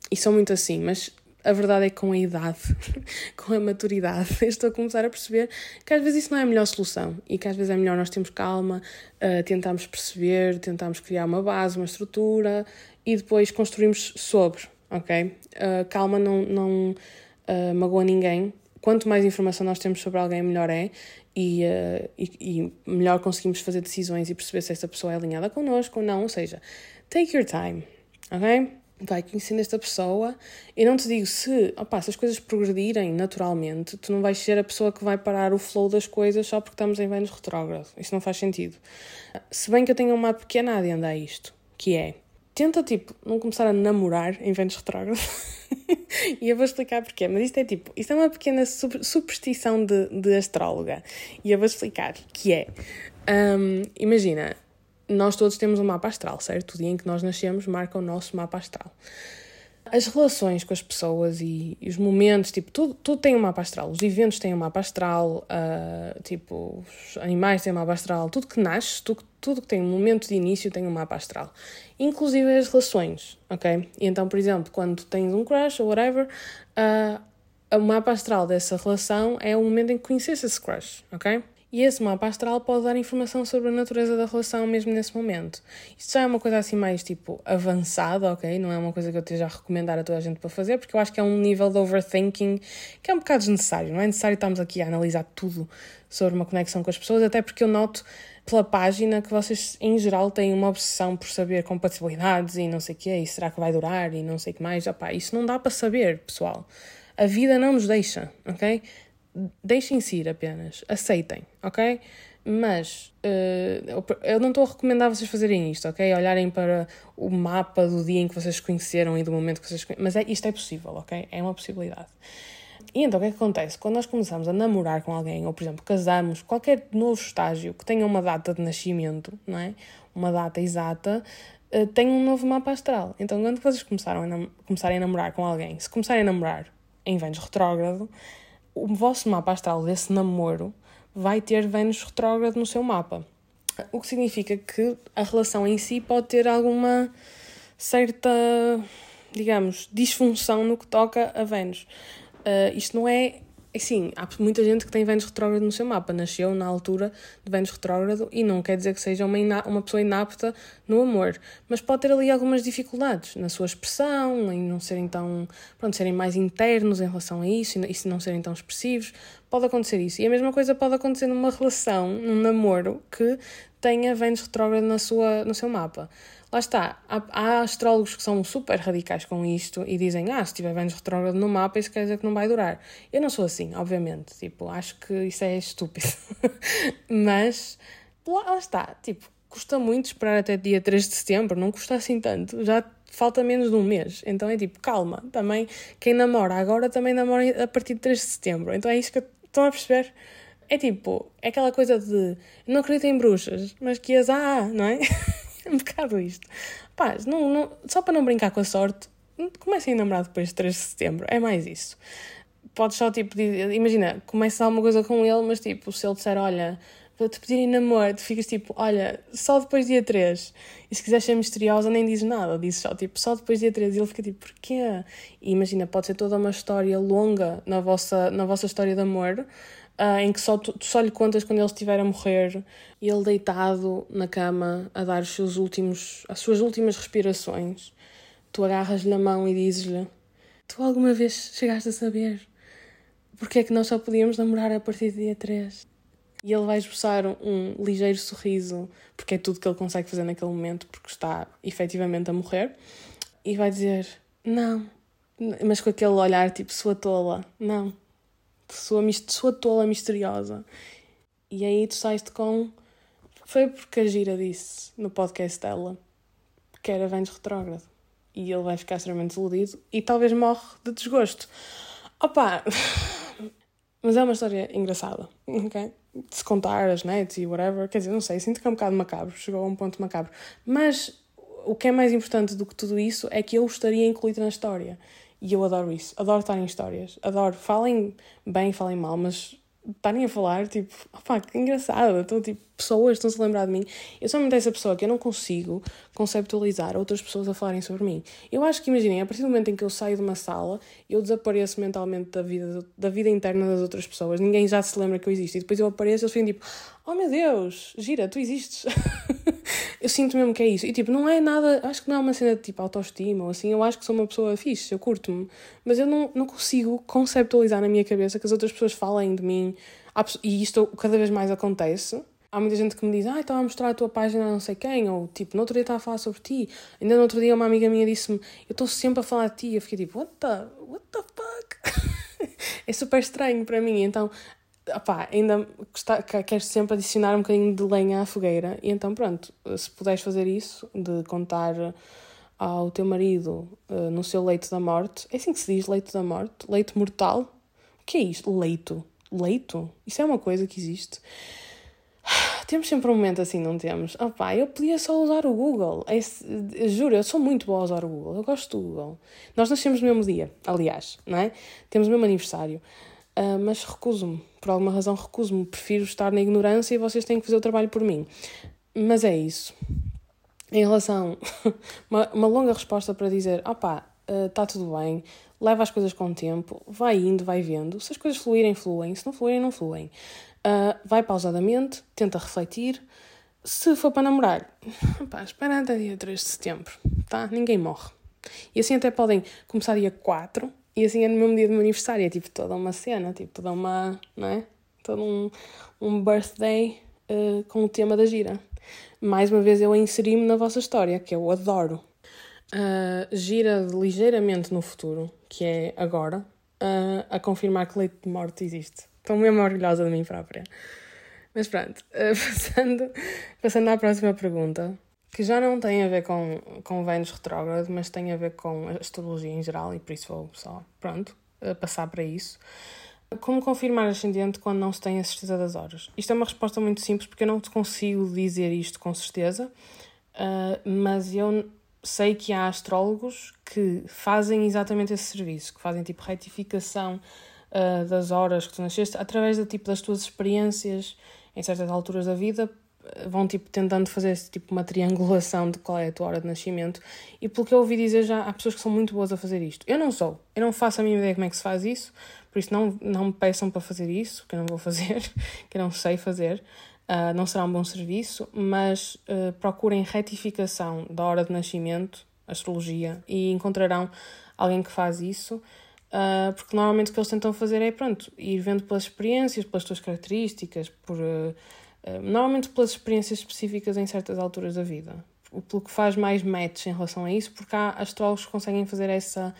e sou muito assim. Mas a verdade é que com a idade, com a maturidade, estou a começar a perceber que às vezes isso não é a melhor solução e que às vezes é melhor nós termos calma, uh, tentarmos perceber, tentarmos criar uma base, uma estrutura e depois construirmos sobre, ok? Uh, calma não, não uh, magoa ninguém. Quanto mais informação nós temos sobre alguém, melhor é e, uh, e, e melhor conseguimos fazer decisões e perceber se essa pessoa é alinhada connosco ou não. Ou seja, take your time, ok? Vai conhecendo esta pessoa. Eu não te digo se, opa, se as coisas progredirem naturalmente, tu não vais ser a pessoa que vai parar o flow das coisas só porque estamos em Vênus retrógrado. Isso não faz sentido. Se bem que eu tenho uma pequena adenda a isto, que é, tenta, tipo, não começar a namorar em Vênus retrógrado. e eu vou explicar porquê, mas isto é tipo, isto é uma pequena superstição de, de astróloga. E eu vou explicar, que é, um, imagina, nós todos temos um mapa astral, certo? O dia em que nós nascemos marca o nosso mapa astral. As relações com as pessoas e, e os momentos, tipo, tudo, tudo tem um mapa astral. Os eventos têm um mapa astral, uh, tipo, os animais têm um mapa astral. Tudo que nasce, tudo, tudo que tem um momento de início tem um mapa astral. Inclusive as relações, ok? E então, por exemplo, quando tens um crush ou whatever, uh, o mapa astral dessa relação é o momento em que conheces esse crush, ok? E esse mapa astral pode dar informação sobre a natureza da relação mesmo nesse momento. Isto já é uma coisa assim mais tipo avançada, ok? Não é uma coisa que eu esteja a recomendar a toda a gente para fazer, porque eu acho que é um nível de overthinking que é um bocado desnecessário. Não é necessário estarmos aqui a analisar tudo sobre uma conexão com as pessoas, até porque eu noto pela página que vocês, em geral, têm uma obsessão por saber compatibilidades e não sei o quê, e será que vai durar e não sei o que mais. Opá, isso não dá para saber, pessoal. A vida não nos deixa, ok? Deixem-se ir apenas, aceitem, ok? Mas uh, eu não estou a recomendar vocês fazerem isto, ok? Olharem para o mapa do dia em que vocês conheceram e do momento que vocês Mas é, isto é possível, ok? É uma possibilidade. E então o que é que acontece? Quando nós começamos a namorar com alguém, ou por exemplo, casamos, qualquer novo estágio que tenha uma data de nascimento, não é? Uma data exata, uh, tem um novo mapa astral. Então quando vocês começaram a começarem a namorar com alguém, se começarem a namorar em Vênus retrógrado, o vosso mapa astral desse namoro vai ter Vênus retrógrado no seu mapa. O que significa que a relação em si pode ter alguma certa, digamos, disfunção no que toca a Vênus. Uh, isto não é Sim, há muita gente que tem Vênus retrógrado no seu mapa, nasceu na altura de Vênus retrógrado e não quer dizer que seja uma, uma pessoa inapta no amor, mas pode ter ali algumas dificuldades na sua expressão, em não serem tão, pronto, serem mais internos em relação a isso e se não serem tão expressivos, pode acontecer isso. E a mesma coisa pode acontecer numa relação, num namoro que tenha Vênus retrógrado na sua, no seu mapa. Lá está, há, há, astrólogos que são super radicais com isto e dizem, ah, se tiver Vênus retrógrado no mapa, isso quer dizer que não vai durar. Eu não sou assim, obviamente, tipo, acho que isso é estúpido. Mas, lá, lá, está, tipo, custa muito esperar até dia 3 de setembro, não custa assim tanto, já falta menos de um mês. Então é tipo, calma, também, quem namora agora também namora a partir de 3 de setembro. Então é isso que estão a perceber? É tipo, é aquela coisa de não acredito em bruxas, mas que as há, não é? é um bocado isto. Pá, não, não, só para não brincar com a sorte, comecem a namorar depois de 3 de setembro, é mais isso. Podes só tipo, imagina, começa alguma coisa com ele, mas tipo, se ele disser, olha, vou-te pedir em namoro, tu ficas tipo, olha, só depois dia 3. E se quiseres ser misteriosa, nem dizes nada, dizes só tipo, só depois dia 3. E ele fica tipo, porquê? E imagina, pode ser toda uma história longa na vossa, na vossa história de amor, uh, em que só tu, tu, só lhe contas quando ele estiver a morrer, e ele deitado na cama a dar os seus últimos, as suas últimas respirações. Tu agarras-lhe na mão e dizes-lhe: Tu alguma vez chegaste a saber porque é que nós só podíamos namorar a partir do dia 3? E ele vai esboçar um ligeiro sorriso, porque é tudo que ele consegue fazer naquele momento, porque está efetivamente a morrer, e vai dizer: Não, mas com aquele olhar tipo, sua tola, não, sua, sua tola misteriosa. E aí tu saíste com. Foi porque a Gira disse no podcast dela que era Vênus retrógrado. E ele vai ficar extremamente desiludido e talvez morre de desgosto. Opa! Mas é uma história engraçada, ok? De se contar as nets e whatever. Quer dizer, não sei, sinto que é um bocado macabro, chegou a um ponto macabro. Mas o que é mais importante do que tudo isso é que eu estaria incluída na história. E eu adoro isso. Adoro estar em histórias. Adoro. Falem bem, falem mal, mas estarem a falar, tipo, opá, que engraçado, então, tipo, pessoas estão-se a lembrar de mim. Eu sou muito essa pessoa que eu não consigo conceptualizar outras pessoas a falarem sobre mim. Eu acho que, imaginem, a partir do momento em que eu saio de uma sala, eu desapareço mentalmente da vida, da vida interna das outras pessoas. Ninguém já se lembra que eu existo. E depois eu apareço e eles ficam tipo, oh meu Deus, gira, tu existes. eu sinto mesmo que é isso. E tipo, não é nada, acho que não é uma cena de tipo autoestima ou assim, eu acho que sou uma pessoa fixe, eu curto-me. Mas eu não, não consigo conceptualizar na minha cabeça que as outras pessoas falem de mim. E isto cada vez mais acontece há muita gente que me diz, ah, estava a mostrar a tua página a não sei quem, ou tipo, no outro dia estava a falar sobre ti. Ainda no outro dia uma amiga minha disse-me, eu estou sempre a falar de ti. Eu fiquei tipo, what the, what the fuck? é super estranho para mim. Então, opá, ainda queres sempre adicionar um bocadinho de lenha à fogueira. E então, pronto, se puderes fazer isso, de contar ao teu marido uh, no seu leito da morte, é assim que se diz, leito da morte? Leito mortal? O que é isto? Leito? Leito? Isso é uma coisa que existe. Temos sempre um momento assim, não temos? Oh pá, eu podia só usar o Google. Esse, eu juro, eu sou muito boa a usar o Google. Eu gosto do Google. Nós nascemos no mesmo dia, aliás, não é? Temos o mesmo aniversário. Uh, mas recuso-me. Por alguma razão recuso-me. Prefiro estar na ignorância e vocês têm que fazer o trabalho por mim. Mas é isso. Em relação. uma, uma longa resposta para dizer: opá, está ah, uh, tudo bem, leva as coisas com tempo, vai indo, vai vendo. Se as coisas fluírem, fluem. Se não fluírem, não fluem. Uh, vai pausadamente, tenta refletir. Se for para namorar, pá, espera até dia 3 de setembro, tá? Ninguém morre. E assim até podem começar dia 4 e assim é no mesmo dia do meu aniversário. É tipo toda uma cena, tipo toda uma, não é? Todo um, um birthday uh, com o tema da gira. Mais uma vez eu inseri-me na vossa história, que eu adoro. Uh, gira ligeiramente no futuro, que é agora, uh, a confirmar que leite de morte existe. Estou mesmo orgulhosa de mim própria. Mas pronto, passando, passando à próxima pergunta, que já não tem a ver com, com Vênus retrógrado, mas tem a ver com a astrologia em geral, e por isso vou só, pronto, passar para isso. Como confirmar ascendente quando não se tem a certeza das horas? Isto é uma resposta muito simples, porque eu não te consigo dizer isto com certeza, uh, mas eu sei que há astrólogos que fazem exatamente esse serviço, que fazem tipo retificação uh, das horas que tu nasceste, através do tipo das tuas experiências em certas alturas da vida, vão tipo tentando fazer tipo uma triangulação de qual é a tua hora de nascimento e pelo que eu ouvi dizer já há pessoas que são muito boas a fazer isto. Eu não sou, eu não faço a minha ideia como é que se faz isso, por isso não, não me peçam para fazer isso, que eu não vou fazer, que eu não sei fazer. Uh, não será um bom serviço, mas uh, procurem retificação da hora de nascimento, astrologia, e encontrarão alguém que faz isso. Uh, porque normalmente o que eles tentam fazer é, pronto, ir vendo pelas experiências, pelas tuas características, por, normalmente pelas experiências específicas em certas alturas da vida. Pelo que faz mais match em relação a isso, porque há astrólogos que conseguem fazer essa,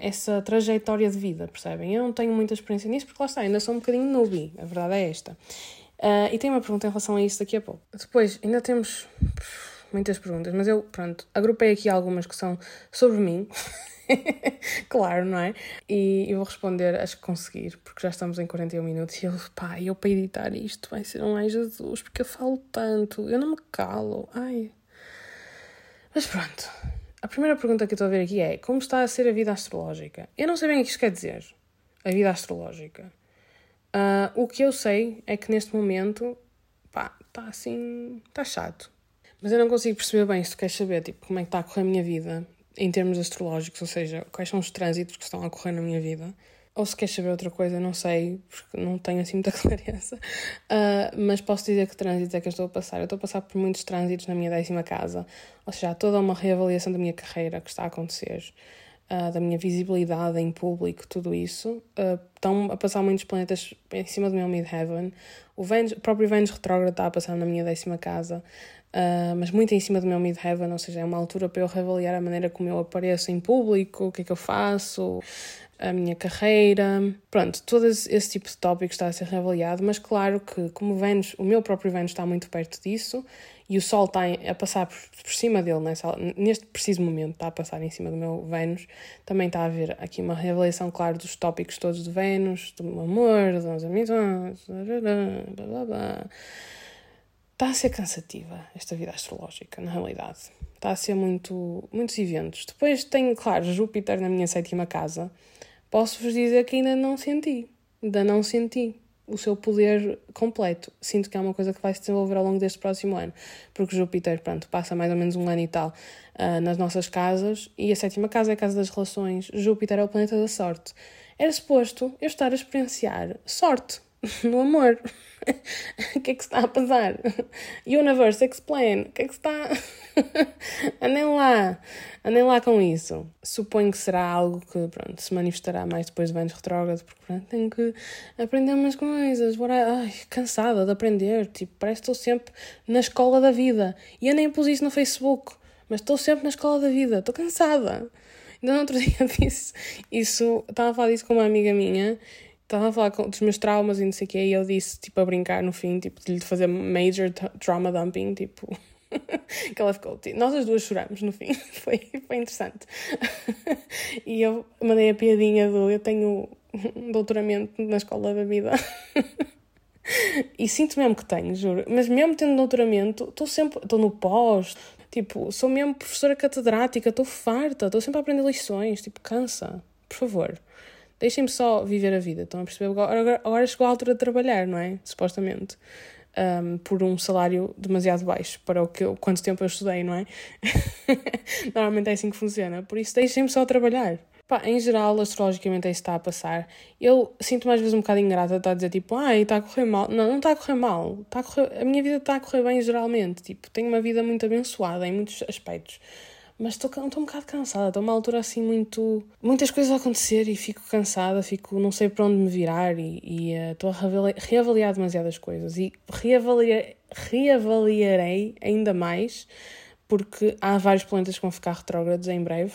essa trajetória de vida, percebem? Eu não tenho muita experiência nisso, porque lá está, ainda sou um bocadinho newbie, a verdade é esta. e tenho uma pergunta em relação a isso daqui a pouco. Depois, ainda temos muitas perguntas, mas eu, pronto, agrupei aqui algumas que são sobre mim. claro, não é? E eu vou responder, acho que conseguir, porque já estamos em 41 minutos e ele, pá, eu para editar isto vai ser um ai Jesus, porque eu falo tanto, eu não me calo, ai. Mas pronto, a primeira pergunta que eu estou a ver aqui é: como está a ser a vida astrológica? Eu não sei bem o que isto quer dizer, a vida astrológica. Uh, o que eu sei é que neste momento, pá, está assim, está chato. Mas eu não consigo perceber bem se tu queres saber, tipo, como é que está a correr a minha vida em termos astrológicos, ou seja, quais são os trânsitos que estão a ocorrer na minha vida. Ou se queres saber outra coisa, não sei, porque não tenho assim muita clareza. Uh, mas posso dizer que trânsitos é que eu estou a passar. Eu estou a passar por muitos trânsitos na minha décima casa, ou seja, há toda uma reavaliação da minha carreira que está a acontecer. Uh, da minha visibilidade em público, tudo isso. Uh, estão a passar muitos planetas em cima do meu midheaven. O, Vênus, o próprio Vênus retrógrado está a passar na minha décima casa. Uh, mas muito em cima do meu midheaven, ou seja, é uma altura para eu reavaliar a maneira como eu apareço em público, o que é que eu faço, a minha carreira. Pronto, todo esse tipo de tópico está a ser reavaliado, mas claro que, como Vênus, o meu próprio Vênus está muito perto disso e o Sol está a passar por, por cima dele, nessa, neste preciso momento, está a passar em cima do meu Vênus, também está a haver aqui uma reavaliação, claro, dos tópicos todos de Vênus, do amor, das amizades, blá blá blá. Está a ser cansativa esta vida astrológica, na realidade. Está a ser muito, muitos eventos. Depois tenho, claro, Júpiter na minha sétima casa. Posso-vos dizer que ainda não senti. Ainda não senti o seu poder completo. Sinto que é uma coisa que vai se desenvolver ao longo deste próximo ano, porque Júpiter, pronto, passa mais ou menos um ano e tal uh, nas nossas casas, e a sétima casa é a casa das relações. Júpiter é o planeta da sorte. Era suposto eu estar a experienciar sorte no amor. o que é que está a passar? Universe, explain. O que é que está. andem lá. Andem lá com isso. Suponho que será algo que pronto, se manifestará mais depois de Vênus retrógrado, porque pronto, tenho que aprender umas coisas. Ai, cansada de aprender. Tipo, parece que estou sempre na escola da vida. E eu nem pus isso no Facebook, mas estou sempre na escola da vida. Estou cansada. Ainda no outro dia disse isso, estava a falar disso com uma amiga minha estava a falar dos meus traumas e não sei o quê, e eu disse, tipo, a brincar no fim, tipo, de lhe fazer major trauma dumping, tipo. que ela ficou, nós as duas choramos no fim, foi, foi interessante. e eu mandei a piadinha do eu tenho um doutoramento na escola da vida. e sinto mesmo que tenho, juro. Mas mesmo tendo doutoramento, estou sempre, estou no pós, tipo, sou mesmo professora catedrática, estou farta, estou sempre a aprender lições, tipo, cansa, por favor. Deixem-me só viver a vida. Estão a perceber? Agora, agora chegou a altura de trabalhar, não é? Supostamente. Um, por um salário demasiado baixo para o que eu, quanto tempo eu estudei, não é? Normalmente é assim que funciona. Por isso, deixem-me só trabalhar. Pá, em geral, astrologicamente é isso que está a passar. Eu sinto mais vezes um bocado ingrata, está a dizer tipo, ai, está a correr mal. Não, não está a correr mal. Está a, correr... a minha vida está a correr bem geralmente. Tipo, tenho uma vida muito abençoada em muitos aspectos mas estou um bocado cansada, estou uma altura assim muito. muitas coisas a acontecer e fico cansada, fico. não sei para onde me virar e, e uh, estou a reavaliar, demasiadas coisas e reavaliar, reavaliarei ainda mais porque há vários planetas que vão ficar retrógrados em breve.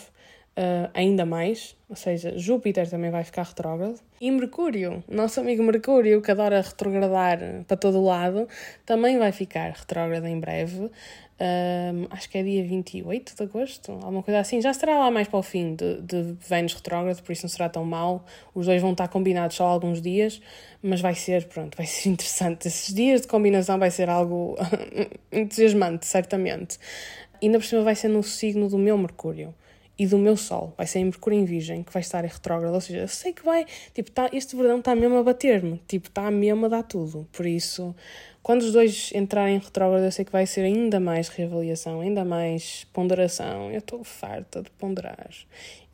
Uh, ainda mais, ou seja, Júpiter também vai ficar retrógrado. E Mercúrio, nosso amigo Mercúrio, que adora retrogradar para todo lado, também vai ficar retrógrado em breve. Um, acho que é dia 28 de agosto, alguma coisa assim. Já estará lá mais para o fim de, de Vênus retrógrado, por isso não será tão mal. Os dois vão estar combinados só alguns dias, mas vai ser, pronto, vai ser interessante. Esses dias de combinação vai ser algo entusiasmante, certamente. E ainda por cima vai ser no signo do meu Mercúrio e do meu Sol. Vai ser em Mercúrio em Virgem, que vai estar em retrógrado. Ou seja, eu sei que vai. Tipo, tá, este verão está mesmo a bater-me. Tipo, está mesmo a dar tudo. Por isso, quando os dois entrarem em retrógrado, eu sei que vai ser ainda mais reavaliação, ainda mais ponderação. Eu estou farta de ponderar.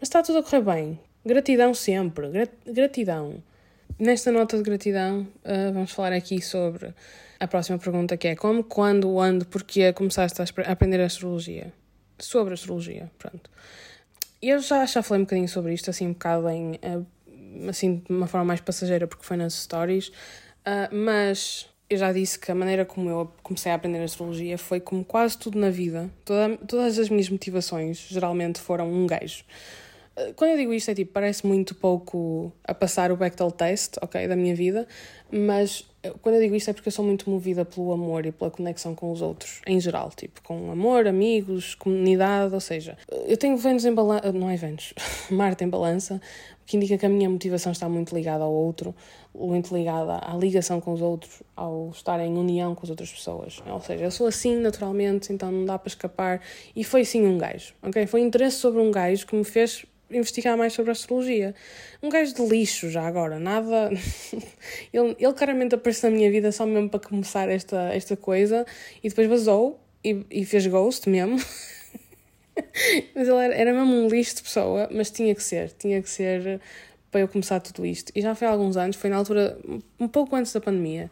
Mas está tudo a correr bem. Gratidão sempre. Gratidão. Nesta nota de gratidão, uh, vamos falar aqui sobre a próxima pergunta que é como, quando, onde, porquê começaste a aprender astrologia? Sobre astrologia, pronto. Eu já, já falei um bocadinho sobre isto, assim, um bocado em, uh, assim, de uma forma mais passageira, porque foi nas stories, uh, mas eu já disse que a maneira como eu comecei a aprender astrologia foi como quase tudo na vida. Toda, todas as minhas motivações geralmente foram um gajo. Eh, quando eu digo isto é tipo, parece muito pouco a passar o Bechtel test, ok, da minha vida, mas quando eu digo isto é porque eu sou muito movida pelo amor e pela conexão com os outros, em geral, tipo, com amor, amigos, comunidade, ou seja, eu tenho Vênus em balança, não é Vênus, Marte em balança, o que indica que a minha motivação está muito ligada ao outro, muito ligada à ligação com os outros, ao estar em união com as outras pessoas. Ou seja, eu sou assim naturalmente, então não dá para escapar. E foi sim um gajo, ok? Foi interesse sobre um gajo que me fez investigar mais sobre astrologia. Um gajo de lixo já agora, nada. ele, ele claramente apareceu na minha vida só mesmo para começar esta, esta coisa e depois vazou e, e fez ghost mesmo. mas ele era, era mesmo um lixo de pessoa, mas tinha que ser, tinha que ser para eu começar tudo isto. E já foi há alguns anos, foi na altura, um pouco antes da pandemia.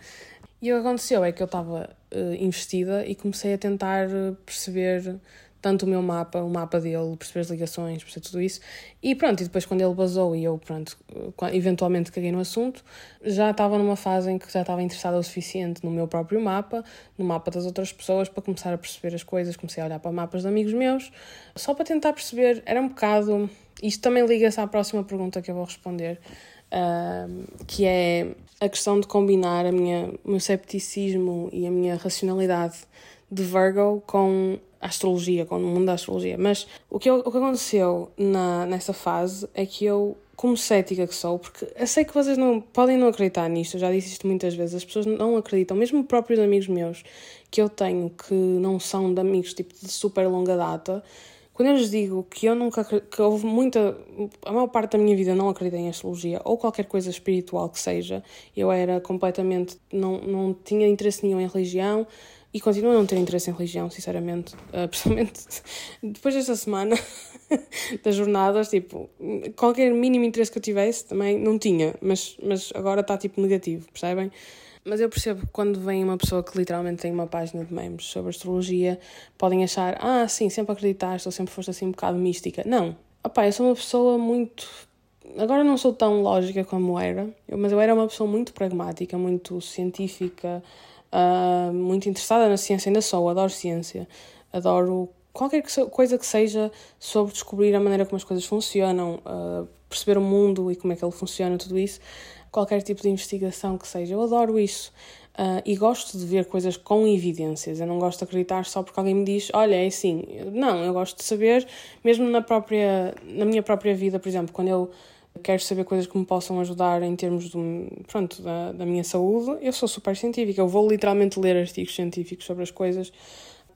E o que aconteceu é que eu estava uh, investida e comecei a tentar perceber tanto o meu mapa, o mapa dele, perceber as ligações, perceber tudo isso. E pronto, e depois quando ele basou e eu, pronto, eventualmente caguei no assunto, já estava numa fase em que já estava interessada o suficiente no meu próprio mapa, no mapa das outras pessoas, para começar a perceber as coisas. Comecei a olhar para mapas de amigos meus, só para tentar perceber. Era um bocado. Isto também liga-se à próxima pergunta que eu vou responder, uh, que é a questão de combinar a minha, o meu cepticismo e a minha racionalidade de Virgo com a astrologia, com o mundo da astrologia. Mas o que, eu, o que aconteceu na, nessa fase é que eu, como cética que sou, porque eu sei que vocês não podem não acreditar nisto, eu já disse isto muitas vezes, as pessoas não acreditam, mesmo próprios amigos meus que eu tenho que não são de amigos tipo de super longa data. Quando eu lhes digo que eu nunca que houve muita a maior parte da minha vida não acreditei em astrologia ou qualquer coisa espiritual que seja, eu era completamente não não tinha interesse nenhum em religião, e continuo a não ter interesse em religião, sinceramente. Uh, principalmente depois desta semana das jornadas, tipo, qualquer mínimo interesse que eu tivesse também não tinha, mas, mas agora está tipo negativo, percebem? Mas eu percebo quando vem uma pessoa que literalmente tem uma página de memes sobre astrologia, podem achar, ah, sim, sempre acreditaste ou sempre foste assim um bocado mística. Não. Opá, eu sou uma pessoa muito. Agora não sou tão lógica como era, mas eu era uma pessoa muito pragmática, muito científica, uh, muito interessada na ciência, ainda sou, adoro ciência, adoro qualquer coisa que seja sobre descobrir a maneira como as coisas funcionam, uh, perceber o mundo e como é que ele funciona, tudo isso, qualquer tipo de investigação que seja, eu adoro isso. Uh, e gosto de ver coisas com evidências. Eu não gosto de acreditar só porque alguém me diz, olha, é assim. Não, eu gosto de saber, mesmo na própria, na minha própria vida, por exemplo, quando eu quero saber coisas que me possam ajudar em termos do, pronto, da, da minha saúde, eu sou super científica. Eu vou literalmente ler artigos científicos sobre as coisas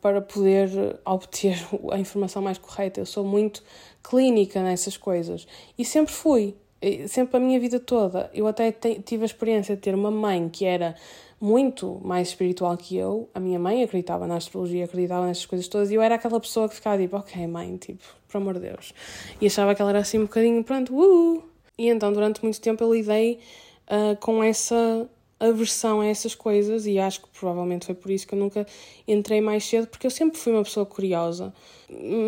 para poder obter a informação mais correta. Eu sou muito clínica nessas coisas e sempre fui, sempre a minha vida toda. Eu até tive a experiência de ter uma mãe que era muito mais espiritual que eu. A minha mãe acreditava na astrologia, acreditava nessas coisas todas e eu era aquela pessoa que ficava tipo, ok, mãe, tipo, por amor de Deus. E achava que ela era assim um bocadinho, pronto, uh! E então, durante muito tempo, eu lidei uh, com essa aversão a essas coisas e acho que provavelmente foi por isso que eu nunca entrei mais cedo, porque eu sempre fui uma pessoa curiosa,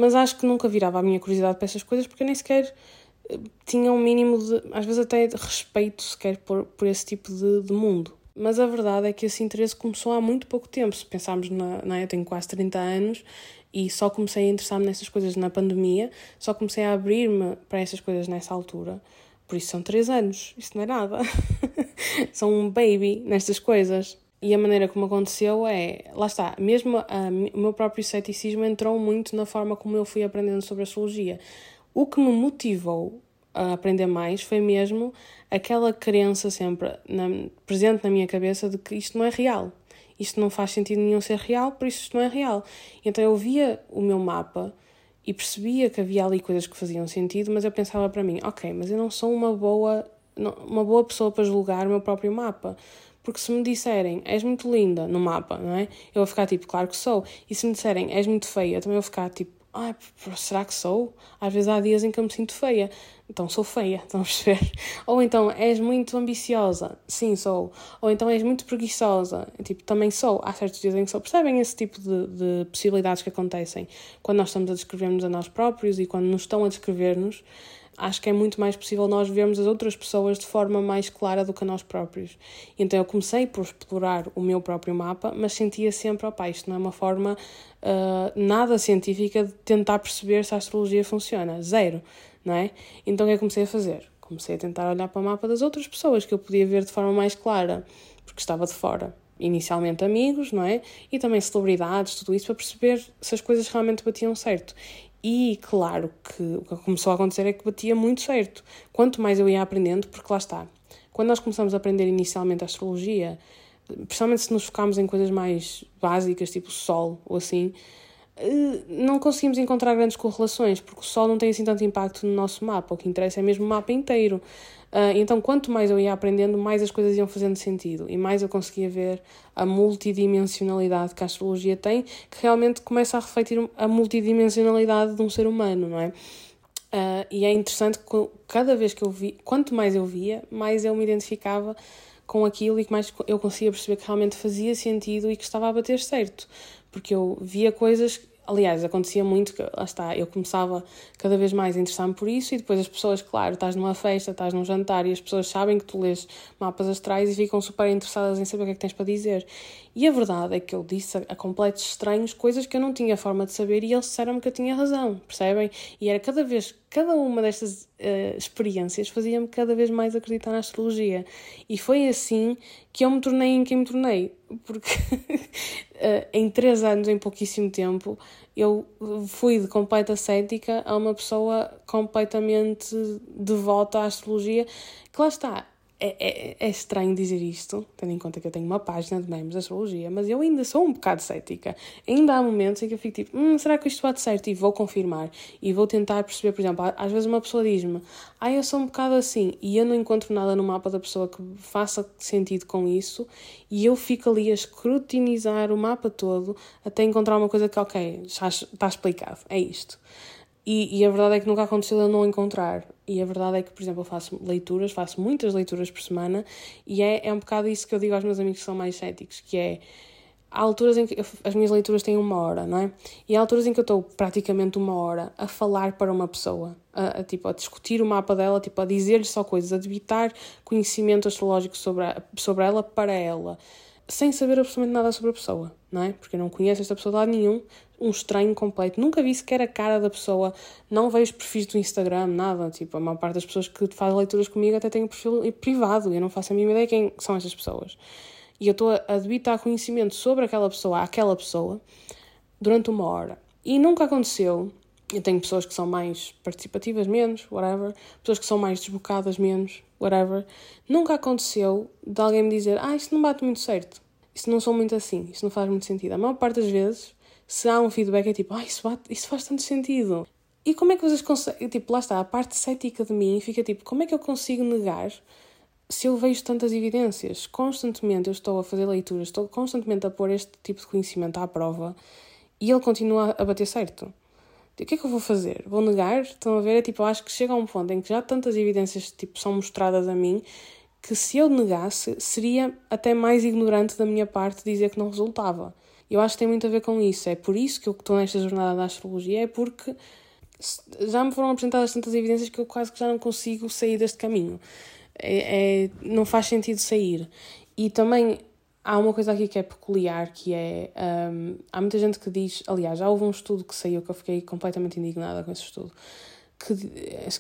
mas acho que nunca virava a minha curiosidade para essas coisas porque eu nem sequer eh, tinha um mínimo de, às vezes até de respeito sequer por, por esse tipo de, de mundo. Mas a verdade é que esse interesse começou há muito pouco tempo. Se pensarmos na, na eu tenho quase 30 anos e só comecei a interessar-me nessas coisas na pandemia, só comecei a abrir-me para essas coisas nessa altura. Por isso são três anos, isso não é nada. são um baby nestas coisas. E a maneira como aconteceu é, lá está, mesmo a, o meu próprio ceticismo entrou muito na forma como eu fui aprendendo sobre a astrologia. O que me motivou a aprender mais foi mesmo aquela crença sempre na, presente na minha cabeça de que isto não é real. Isto não faz sentido nenhum ser real, por isso isto não é real. Então eu via o meu mapa e percebia que havia ali coisas que faziam sentido, mas eu pensava para mim, ok, mas eu não sou uma boa, uma boa pessoa para julgar o meu próprio mapa. Porque se me disserem és muito linda no mapa, não é? Eu vou ficar tipo, claro que sou. E se me disserem és muito feia, também vou ficar tipo, ah, será que sou? Às vezes há dias em que eu me sinto feia então sou feia, estão a perceber? Ou então és muito ambiciosa, sim, sou. Ou então és muito preguiçosa, tipo, também sou. Há certos dias em que sou. Percebem esse tipo de, de possibilidades que acontecem quando nós estamos a descrever-nos a nós próprios e quando nos estão a descrever-nos? Acho que é muito mais possível nós vermos as outras pessoas de forma mais clara do que a nós próprios. Então eu comecei por explorar o meu próprio mapa, mas sentia sempre, opá, isto não é uma forma uh, nada científica de tentar perceber se a astrologia funciona. Zero não é? Então o que é que comecei a fazer? Comecei a tentar olhar para o mapa das outras pessoas que eu podia ver de forma mais clara porque estava de fora. Inicialmente amigos, não é? E também celebridades, tudo isso, para perceber se as coisas realmente batiam certo. E claro que o que começou a acontecer é que batia muito certo. Quanto mais eu ia aprendendo, porque lá está. Quando nós começamos a aprender inicialmente a astrologia, principalmente se nos focarmos em coisas mais básicas, tipo Sol ou assim, não conseguimos encontrar grandes correlações, porque o Sol não tem assim tanto impacto no nosso mapa. O que interessa é mesmo o mapa inteiro. Uh, então, quanto mais eu ia aprendendo, mais as coisas iam fazendo sentido e mais eu conseguia ver a multidimensionalidade que a astrologia tem, que realmente começa a refletir a multidimensionalidade de um ser humano, não é? Uh, e é interessante que cada vez que eu vi, quanto mais eu via, mais eu me identificava com aquilo e que mais eu conseguia perceber que realmente fazia sentido e que estava a bater certo. Porque eu via coisas Aliás, acontecia muito que, lá está, eu começava cada vez mais a interessar-me por isso e depois as pessoas, claro, estás numa festa, estás num jantar e as pessoas sabem que tu lês mapas astrais e ficam super interessadas em saber o que é que tens para dizer. E a verdade é que eu disse a, completos estranhos coisas que eu não tinha forma de saber e eles disseram-me que eu tinha razão, percebem? E era cada vez, cada uma destas uh, experiências fazia-me cada vez mais acreditar na astrologia. E foi assim que eu me tornei em quem me tornei. Porque uh, em três anos, em pouquíssimo tempo, eu fui de completa cética a uma pessoa completamente devota à astrologia, que lá está, é, é, é, estranho dizer isto, tendo em conta que eu tenho uma página de memes de astrologia, mas eu ainda sou um bocado cética. Ainda há momentos em que eu fico tipo, hum, será que isto bate certo? E vou confirmar. E vou tentar perceber, por exemplo, às vezes uma pessoa diz-me, ah, eu sou um bocado assim, e eu não encontro nada no mapa da pessoa que faça sentido com isso, e eu fico ali a escrutinizar o mapa todo até encontrar uma coisa que, ok, já está explicado, é isto. E, e, a verdade é que nunca aconteceu eu não encontrar. E a verdade é que, por exemplo, eu faço leituras, faço muitas leituras por semana, e é, é um bocado isso que eu digo aos meus amigos que são mais céticos, que é há alturas em que eu, as minhas leituras têm uma hora, não é? E há alturas em que eu estou praticamente uma hora a falar para uma pessoa, a, a tipo, a discutir o mapa dela, tipo, a dizer-lhe só coisas, a debitar conhecimento astrológico sobre, a, sobre ela para ela sem saber absolutamente nada sobre a pessoa, não é? Porque eu não conheço esta pessoa de lado nenhum, um estranho completo, nunca vi sequer a cara da pessoa, não vejo perfis do Instagram, nada. Tipo, a maior parte das pessoas que fazem leituras comigo até têm um perfil privado, eu não faço a mínima ideia quem são essas pessoas. E eu estou a debitar conhecimento sobre aquela pessoa, aquela pessoa, durante uma hora. E nunca aconteceu. Eu tenho pessoas que são mais participativas, menos, whatever. Pessoas que são mais desbocadas, menos, whatever. Nunca aconteceu de alguém me dizer: Ah, isto não bate muito certo. Isso não sou muito assim. Isso não faz muito sentido. A maior parte das vezes, se há um feedback, é tipo: Ah, isso, isso faz tanto sentido. E como é que vocês conseguem. Tipo, lá está, a parte cética de mim fica tipo: Como é que eu consigo negar se eu vejo tantas evidências? Constantemente eu estou a fazer leituras, estou constantemente a pôr este tipo de conhecimento à prova e ele continua a bater certo. O que é que eu vou fazer? Vou negar? Estão a ver? É tipo, eu acho que chega a um ponto em que já tantas evidências tipo, são mostradas a mim que se eu negasse seria até mais ignorante da minha parte dizer que não resultava. Eu acho que tem muito a ver com isso. É por isso que eu estou nesta jornada da astrologia, é porque já me foram apresentadas tantas evidências que eu quase que já não consigo sair deste caminho. É, é, não faz sentido sair. E também há uma coisa aqui que é peculiar, que é. Um, há muita gente que diz. Aliás, já houve um estudo que saiu que eu fiquei completamente indignada com esse estudo. Que,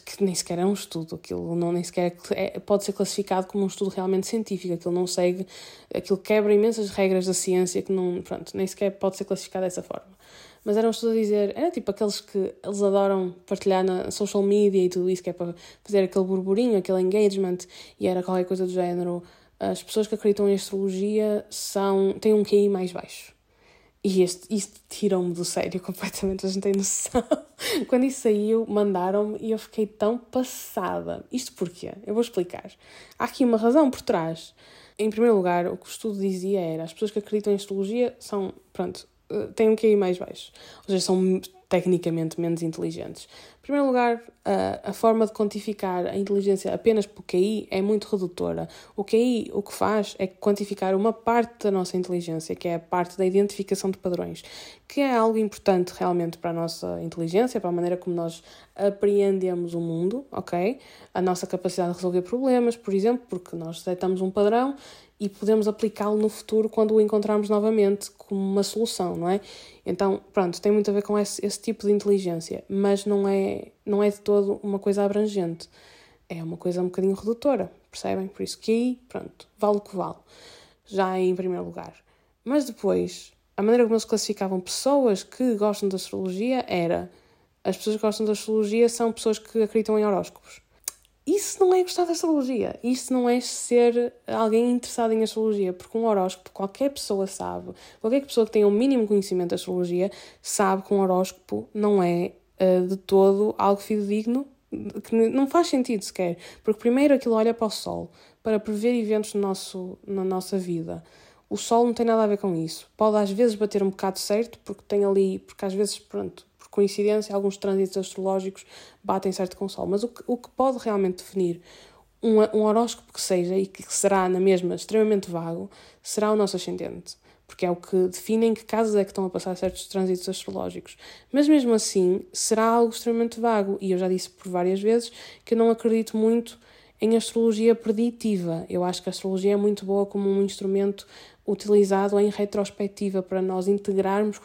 que nem sequer é um estudo, aquilo não, nem sequer é, pode ser classificado como um estudo realmente científico, aquilo não segue, aquilo quebra imensas regras da ciência que não, pronto, nem sequer pode ser classificado dessa forma. Mas era um estudo a dizer, era tipo aqueles que eles adoram partilhar na social media e tudo isso, que é para fazer aquele burburinho, aquele engagement, e era qualquer coisa do género as pessoas que acreditam em astrologia são, têm um QI mais baixo. E este, isto tirou-me do sério completamente, a gente tem noção. Quando isso saiu, mandaram-me e eu fiquei tão passada. Isto porquê? Eu vou explicar. Há aqui uma razão por trás. Em primeiro lugar, o que o estudo dizia era as pessoas que acreditam em astrologia são, pronto, eh, têm um QI mais baixo. Ou seja, são tecnicamente menos inteligentes. Primeiro lugar, a, a forma de quantificar a inteligência apenas por QI é muito redutora. O QI o que faz é quantificar uma parte da nossa inteligência, que é a parte da identificação de padrões, que é algo importante realmente para a nossa inteligência, para a maneira como nós apreendemos o mundo, ok? A nossa capacidade de resolver problemas, por exemplo, porque nós detectamos um padrão e podemos aplicá-lo no futuro quando o encontrarmos novamente como uma solução, não é? Então, pronto, tem muito a ver com esse, esse tipo de inteligência, mas não é, não é de todo uma coisa abrangente. É uma coisa um bocadinho redutora, percebem? Por isso que aí, pronto, vale o que vale. já em primeiro lugar. Mas depois, a maneira como eles classificavam pessoas que gostam da astrologia era as pessoas que gostam da astrologia são pessoas que acreditam em horóscopos. Isso não é gostar da astrologia. Isso não é ser alguém interessado em astrologia, porque um horóscopo, qualquer pessoa sabe, qualquer pessoa que tenha o um mínimo conhecimento da astrologia, sabe que um horóscopo não é uh, de todo algo fidedigno, que não faz sentido sequer. Porque primeiro aquilo olha para o Sol, para prever eventos no nosso, na nossa vida. O Sol não tem nada a ver com isso. Pode às vezes bater um bocado certo, porque tem ali, porque às vezes, pronto, coincidência, alguns trânsitos astrológicos batem certo com o Sol. Mas o que, o que pode realmente definir um, um horóscopo que seja e que será na mesma extremamente vago será o nosso ascendente. Porque é o que define em que casos é que estão a passar certos trânsitos astrológicos. Mas mesmo assim, será algo extremamente vago. E eu já disse por várias vezes que eu não acredito muito em astrologia preditiva. Eu acho que a astrologia é muito boa como um instrumento utilizado em retrospectiva para nós integrarmos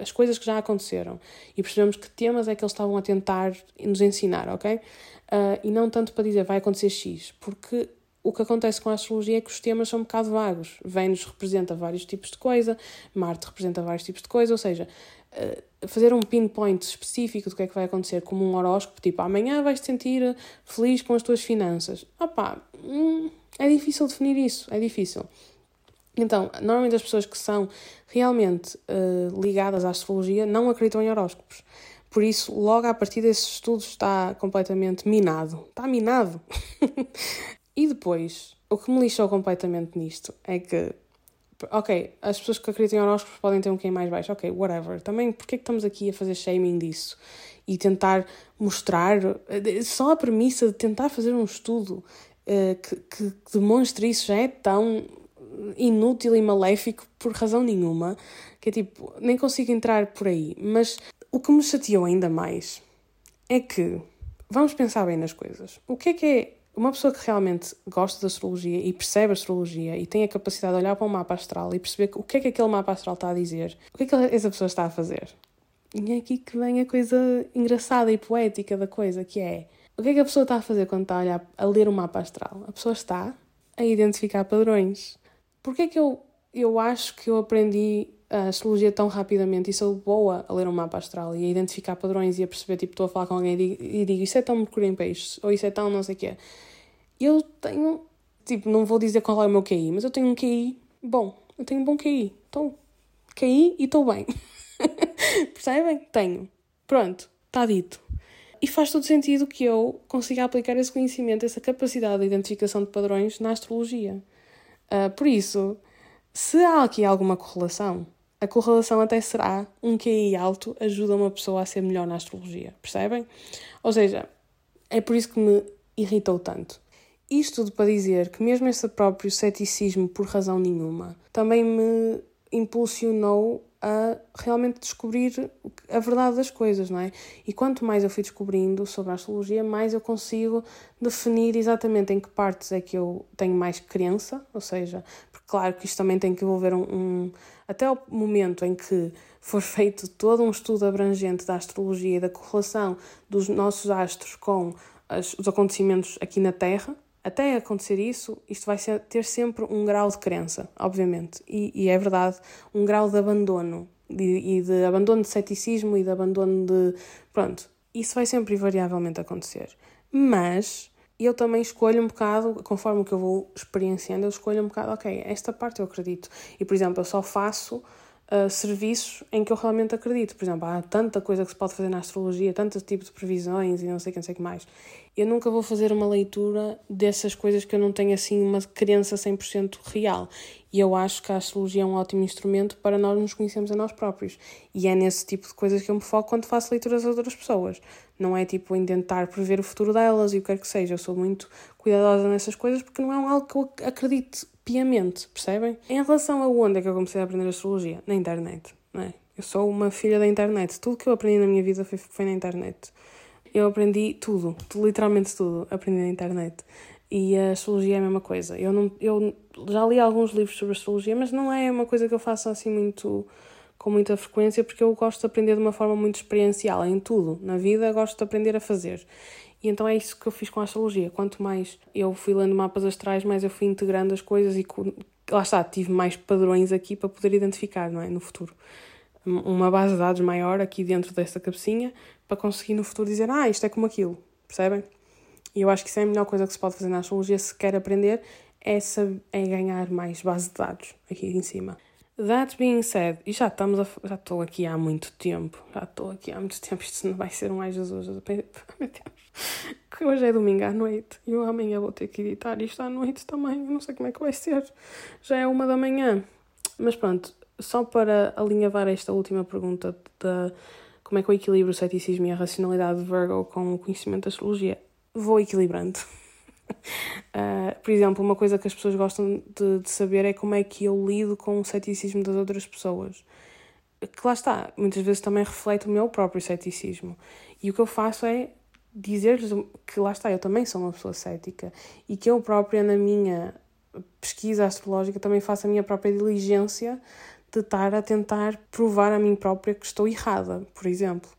as coisas que já aconteceram e percebemos que temas é que eles estavam a tentar nos ensinar, ok? Uh, e não tanto para dizer vai acontecer X, porque o que acontece com a astrologia é que os temas são um bocado vagos. Vênus representa vários tipos de coisa, Marte representa vários tipos de coisa, ou seja, uh, fazer um pinpoint específico do que é que vai acontecer, como um horóscopo, tipo amanhã vais te sentir feliz com as tuas finanças. Opá, hum, é difícil definir isso, é difícil. Então, normalmente as pessoas que são realmente uh, ligadas à astrologia não acreditam em horóscopos. Por isso, logo a partir desses estudos está completamente minado. Está minado! e depois, o que me lixou completamente nisto é que, ok, as pessoas que acreditam em horóscopos podem ter um QI mais baixo, ok, whatever. Também, porquê é que estamos aqui a fazer shaming disso? E tentar mostrar, eh, só a premissa de tentar fazer um estudo uh, que, que demonstre isso já é tão inútil e maléfico por razão nenhuma, que é tipo, nem consigo entrar por aí. Mas o que me chateou ainda mais é que, vamos pensar bem nas coisas. O que é que é uma pessoa que realmente gosta da astrologia e percebe a astrologia e tem a capacidade de olhar para um mapa astral e perceber o que é que aquele mapa astral está a dizer, o que é que essa pessoa está a fazer? E é aqui que vem a coisa engraçada e poética da coisa, que é o que é que a pessoa está a fazer quando está a, olhar, a ler um mapa astral? A pessoa está a identificar padrões. Porquê é que eu, eu acho que eu aprendi a astrologia tão rapidamente e sou boa a ler um mapa astral e a identificar padrões e a perceber, tipo, estou a falar com alguém e digo, isso é tão Mercúrio em peixes, ou isso é tão não sei o quê. Eu tenho, tipo, não vou dizer qual é o meu QI, mas eu tenho um QI bom. Eu tenho um bom QI. Estou QI e estou bem. Percebem? Tenho. Pronto, está dito. E faz todo sentido que eu consiga aplicar esse conhecimento, essa capacidade de identificação de padrões na astrologia. Uh, por isso, se há aqui alguma correlação, a correlação até será um QI alto ajuda uma pessoa a ser melhor na astrologia, percebem? Ou seja, é por isso que me irritou tanto. Isto tudo para dizer que mesmo esse próprio ceticismo por razão nenhuma também me impulsionou a realmente descobrir a verdade das coisas, não é? E quanto mais eu fui descobrindo sobre a astrologia, mais eu consigo definir exatamente em que partes é que eu tenho mais crença, ou seja, porque claro que isto também tem que envolver um, um até o momento em que for feito todo um estudo abrangente da astrologia e da correlação dos nossos astros com as, os acontecimentos aqui na Terra, até acontecer isso, isto vai ser, ter sempre um grau de crença, obviamente. E, e é verdade, um grau de abandono. De, e de abandono de ceticismo e de abandono de. Pronto, isso vai sempre invariavelmente acontecer. Mas eu também escolho um bocado, conforme o que eu vou experienciando, eu escolho um bocado, ok, esta parte eu acredito. E, por exemplo, eu só faço serviços em que eu realmente acredito. Por exemplo, há tanta coisa que se pode fazer na astrologia, tanto tipo de previsões e não sei o que, não sei que mais. Eu nunca vou fazer uma leitura dessas coisas que eu não tenho assim uma crença 100% real. E eu acho que a astrologia é um ótimo instrumento para nós nos conhecermos a nós próprios. E é nesse tipo de coisas que eu me foco quando faço leituras a outras pessoas. Não é tipo em tentar prever o futuro delas e o que quer que seja. Eu sou muito cuidadosa nessas coisas porque não é algo que eu acredito piamente, percebem? Em relação a onde é que eu comecei a aprender astrologia? Na internet, não é? Eu sou uma filha da internet. Tudo que eu aprendi na minha vida foi, foi na internet. Eu aprendi tudo, literalmente tudo, aprendi na internet. E a astrologia é a mesma coisa. Eu, não, eu já li alguns livros sobre astrologia, mas não é uma coisa que eu faça assim muito com muita frequência, porque eu gosto de aprender de uma forma muito experiencial em tudo. Na vida, gosto de aprender a fazer. E então é isso que eu fiz com a astrologia. Quanto mais eu fui lendo mapas astrais, mais eu fui integrando as coisas e lá está, tive mais padrões aqui para poder identificar, não é? No futuro. Uma base de dados maior aqui dentro desta cabecinha para conseguir no futuro dizer, ah, isto é como aquilo, percebem? E eu acho que isso é a melhor coisa que se pode fazer na astrologia se quer aprender, é, saber, é ganhar mais base de dados aqui em cima. That being said, e já estamos a, já estou aqui há muito tempo, já estou aqui há muito tempo, isto não vai ser um ai Jesus, que hoje é domingo à noite e eu amanhã vou ter que editar isto à noite também, eu não sei como é que vai ser, já é uma da manhã. Mas pronto, só para alinhavar esta última pergunta da como é que eu equilibro o ceticismo e a racionalidade de Virgo com o conhecimento da astrologia, vou equilibrando. Uh, por exemplo, uma coisa que as pessoas gostam de, de, saber é como é que eu lido com o ceticismo das outras pessoas. Que lá está, muitas vezes também reflete o meu próprio ceticismo. E o que eu faço é dizer-lhes que lá está, eu também sou uma pessoa cética e que eu própria, na minha pesquisa astrológica, também faço a minha própria diligência de estar a tentar provar a mim própria que estou errada, por exemplo.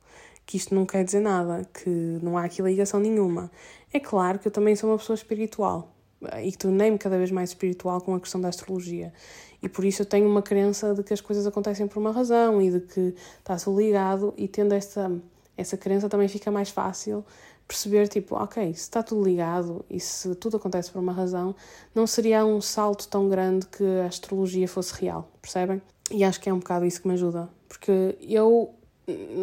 Que isto não quer dizer nada, que não há aqui ligação nenhuma. É claro que eu também sou uma pessoa espiritual e que tornei-me cada vez mais espiritual com a questão da astrologia. E por isso eu tenho uma crença de que as coisas acontecem por uma razão e de que está tudo ligado, e tendo esta, essa crença também fica mais fácil perceber, tipo, ok, se está tudo ligado e se tudo acontece por uma razão, não seria um salto tão grande que a astrologia fosse real, percebem? E acho que é um bocado isso que me ajuda, porque eu,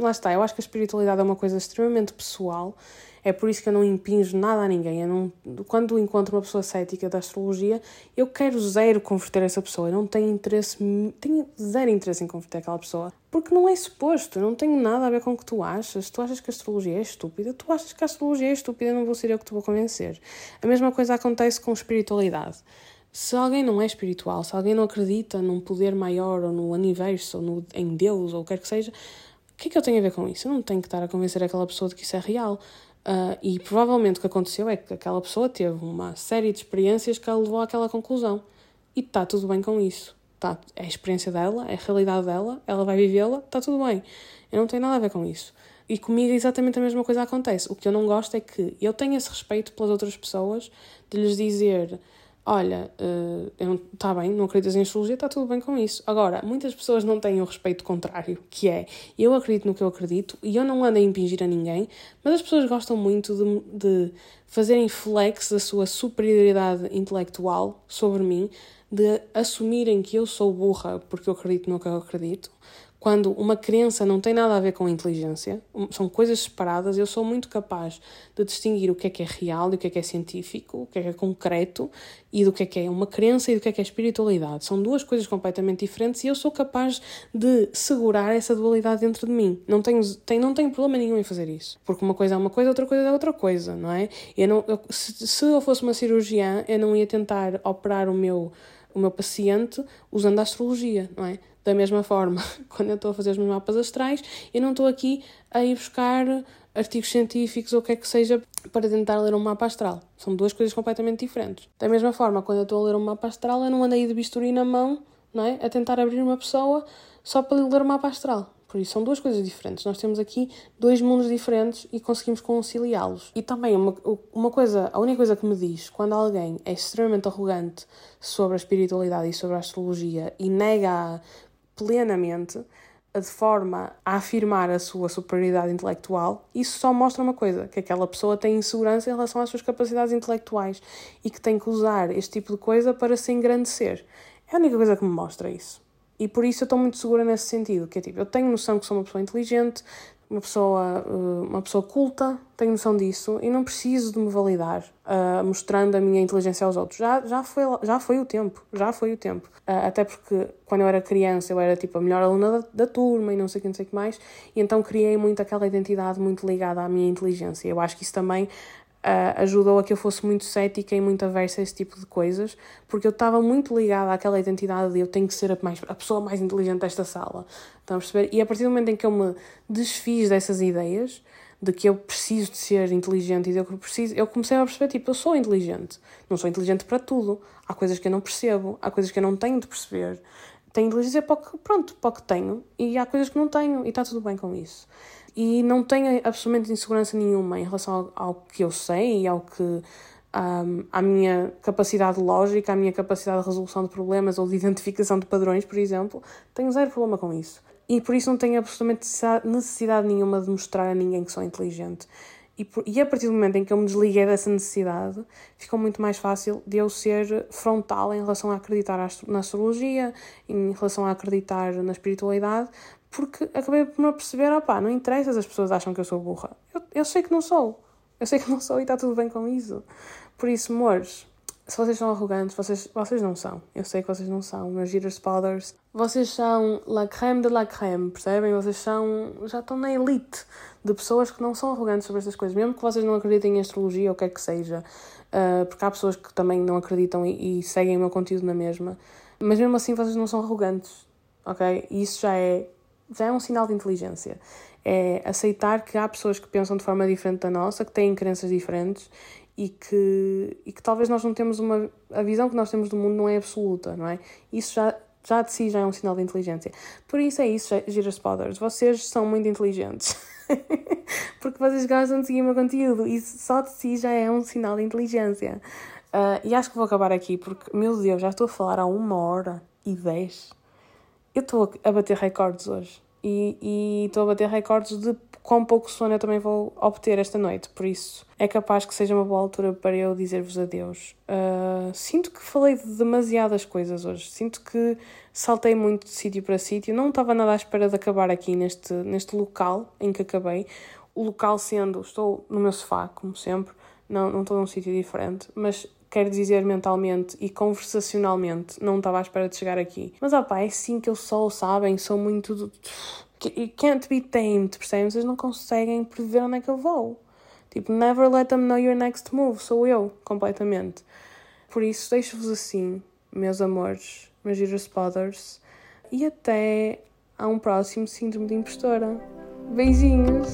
lá está, eu acho que a espiritualidade é uma coisa extremamente pessoal é por isso que eu não impinjo nada a ninguém. Eu não, quando encontro uma pessoa cética da astrologia, eu quero zero converter essa pessoa. Eu não tenho interesse, tenho zero interesse em converter aquela pessoa. Porque não é suposto, não tenho nada a ver com o que tu achas. Tu achas que a astrologia é estúpida, tu achas que a astrologia é estúpida, não vou ser eu que te vou convencer. A mesma coisa acontece com espiritualidade. Se alguém não é espiritual, se alguém não acredita num poder maior, ou no universo, ou no, em Deus, ou o que quer que seja, o que é que eu tenho a ver com isso? Eu não tenho que estar a convencer aquela pessoa de que isso é real. Uh, e provavelmente o que aconteceu é que aquela pessoa teve uma série de experiências que a levou àquela conclusão. E está tudo bem com isso. Tá, é a experiência dela, é a realidade dela, ela vai vivê-la, está tudo bem. Eu não tenho nada a ver com isso. E comigo exatamente a mesma coisa acontece. O que eu não gosto é que eu tenho esse respeito pelas outras pessoas, de lhes dizer olha, uh, está bem, não acreditas em astrologia, está tudo bem com isso. Agora, muitas pessoas não têm o respeito contrário, que é, eu acredito no que eu acredito e eu não ando a impingir a ninguém, mas as pessoas gostam muito de, de fazerem flex da sua superioridade intelectual sobre mim, de assumirem que eu sou burra porque eu acredito no que eu acredito, quando uma crença não tem nada a ver com inteligência, são coisas separadas, eu sou muito capaz de distinguir o que é que é real e o que é que é científico, o que é que é concreto e do que é que é uma crença e do que é que é espiritualidade. São duas coisas completamente diferentes e eu sou capaz de segurar essa dualidade dentro de mim. Não tenho, tenho, não tenho problema nenhum em fazer isso. Porque uma coisa é uma coisa, outra coisa é outra coisa, não é? Eu não, eu, se, se eu fosse uma cirurgiã, eu não ia tentar operar o meu, o meu paciente usando a astrologia, não é? Da mesma forma, quando eu estou a fazer os meus mapas astrais, eu não estou aqui a ir buscar artigos científicos ou o que é que seja para tentar ler um mapa astral. São duas coisas completamente diferentes. Da mesma forma, quando eu estou a ler um mapa astral, eu não ando aí de bisturi na mão, não é? A tentar abrir uma pessoa só para ler o mapa astral. Por isso, são duas coisas diferentes. Nós temos aqui dois mundos diferentes e conseguimos conciliá-los. E também, uma, uma coisa, a única coisa que me diz quando alguém é extremamente arrogante sobre a espiritualidade e sobre a astrologia e nega plenamente de forma a afirmar a sua superioridade intelectual, isso só mostra uma coisa: que aquela pessoa tem insegurança em relação às suas capacidades intelectuais e que tem que usar este tipo de coisa para se engrandecer. É a única coisa que me mostra isso. E por isso eu estou muito segura nesse sentido, que é tipo, eu tenho noção que sou uma pessoa inteligente, uma pessoa, eh, uma pessoa culta, tenho noção disso e não preciso de me validar uh, mostrando a minha inteligência aos outros. Já, já, foi, já foi o tempo, já foi o tempo. Uh, até porque quando eu era criança eu era tipo a melhor aluna da, da turma e não sei o que, não sei que mais, e então criei muito aquela identidade muito ligada à minha inteligência. Eu acho que isso também uh, ajudou a que eu fosse muito cética e muito aversa a esse tipo de coisas, porque eu estava muito ligada àquela identidade de eu tenho que ser a, mais, a pessoa mais inteligente desta sala. Estão a perceber? E a partir do momento em que eu me desfiz dessas ideias, de que eu preciso de ser inteligente e de eu preciso, eu comecei a perceber, tipo, eu sou inteligente. Não sou inteligente para tudo. Há coisas que eu não percebo, há coisas que eu não tenho de perceber. Tenho inteligência para o que, pronto, para o que tenho, e há coisas que não tenho, e está tudo bem com isso e não tenho absolutamente insegurança nenhuma em relação ao, ao, que eu sei e ao que um, à minha capacidade lógica, à minha capacidade de resolução de problemas ou de identificação de padrões, por exemplo, tenho zero problema com isso. E por isso não tenho absolutamente necessidade nenhuma de mostrar a ninguém que sou inteligente. E, por, e a partir do momento em que eu me desliguei dessa necessidade, ficou muito mais fácil de eu ser frontal em relação a acreditar na astrologia, em relação a acreditar na espiritualidade, porque acabei por me perceber, opá, não interessa se as pessoas acham que eu sou burra. Eu, eu sei que não sou. Eu sei que não sou e está tudo bem com isso. Por isso, amores, se vocês são arrogantes, vocês, vocês não são. Eu sei que vocês não são, meus Jitters Powders. Vocês são la creme de la creme, percebem? Vocês são. já estão na elite de pessoas que não são arrogantes sobre estas coisas, mesmo que vocês não acreditem em astrologia ou o que é que seja, uh, porque há pessoas que também não acreditam e, e, seguem o meu conteúdo na mesma, mas mesmo assim vocês não são arrogantes, ok? E isso já é, já é um sinal de inteligência. É aceitar que há pessoas que pensam de forma diferente da nossa, que têm crenças diferentes e que, e que talvez nós não temos uma. A visão que nós temos do mundo não é absoluta, não é? Isso já, já de si já é um sinal de inteligência. Por isso é isso, Gira Spotters. Vocês são muito inteligentes. Porque vocês gostam de seguir o meu conteúdo. Isso só de si já é um sinal de inteligência. Uh, e acho que vou acabar aqui porque, meu Deus, já estou a falar há uma hora e dez. Eu estou a bater recordes hoje. E estou a bater recordes de quão pouco sono eu também vou obter esta noite, por isso é capaz que seja uma boa altura para eu dizer-vos adeus. Uh, sinto que falei de demasiadas coisas hoje, sinto que saltei muito de sítio para sítio, não estava nada à espera de acabar aqui neste, neste local em que acabei. O local sendo, estou no meu sofá, como sempre, não, não estou num sítio diferente, mas quero dizer mentalmente e conversacionalmente, não estava à espera de chegar aqui. Mas opá, é assim que eu sou, sabem? Sou muito you can't be tamed, percebem? Vocês não conseguem prever onde é que eu vou. Tipo, never let them know your next move. Sou eu, completamente. Por isso, deixo-vos assim, meus amores, meus girospoders. E até a um próximo Síndrome de Impostora. Beijinhos!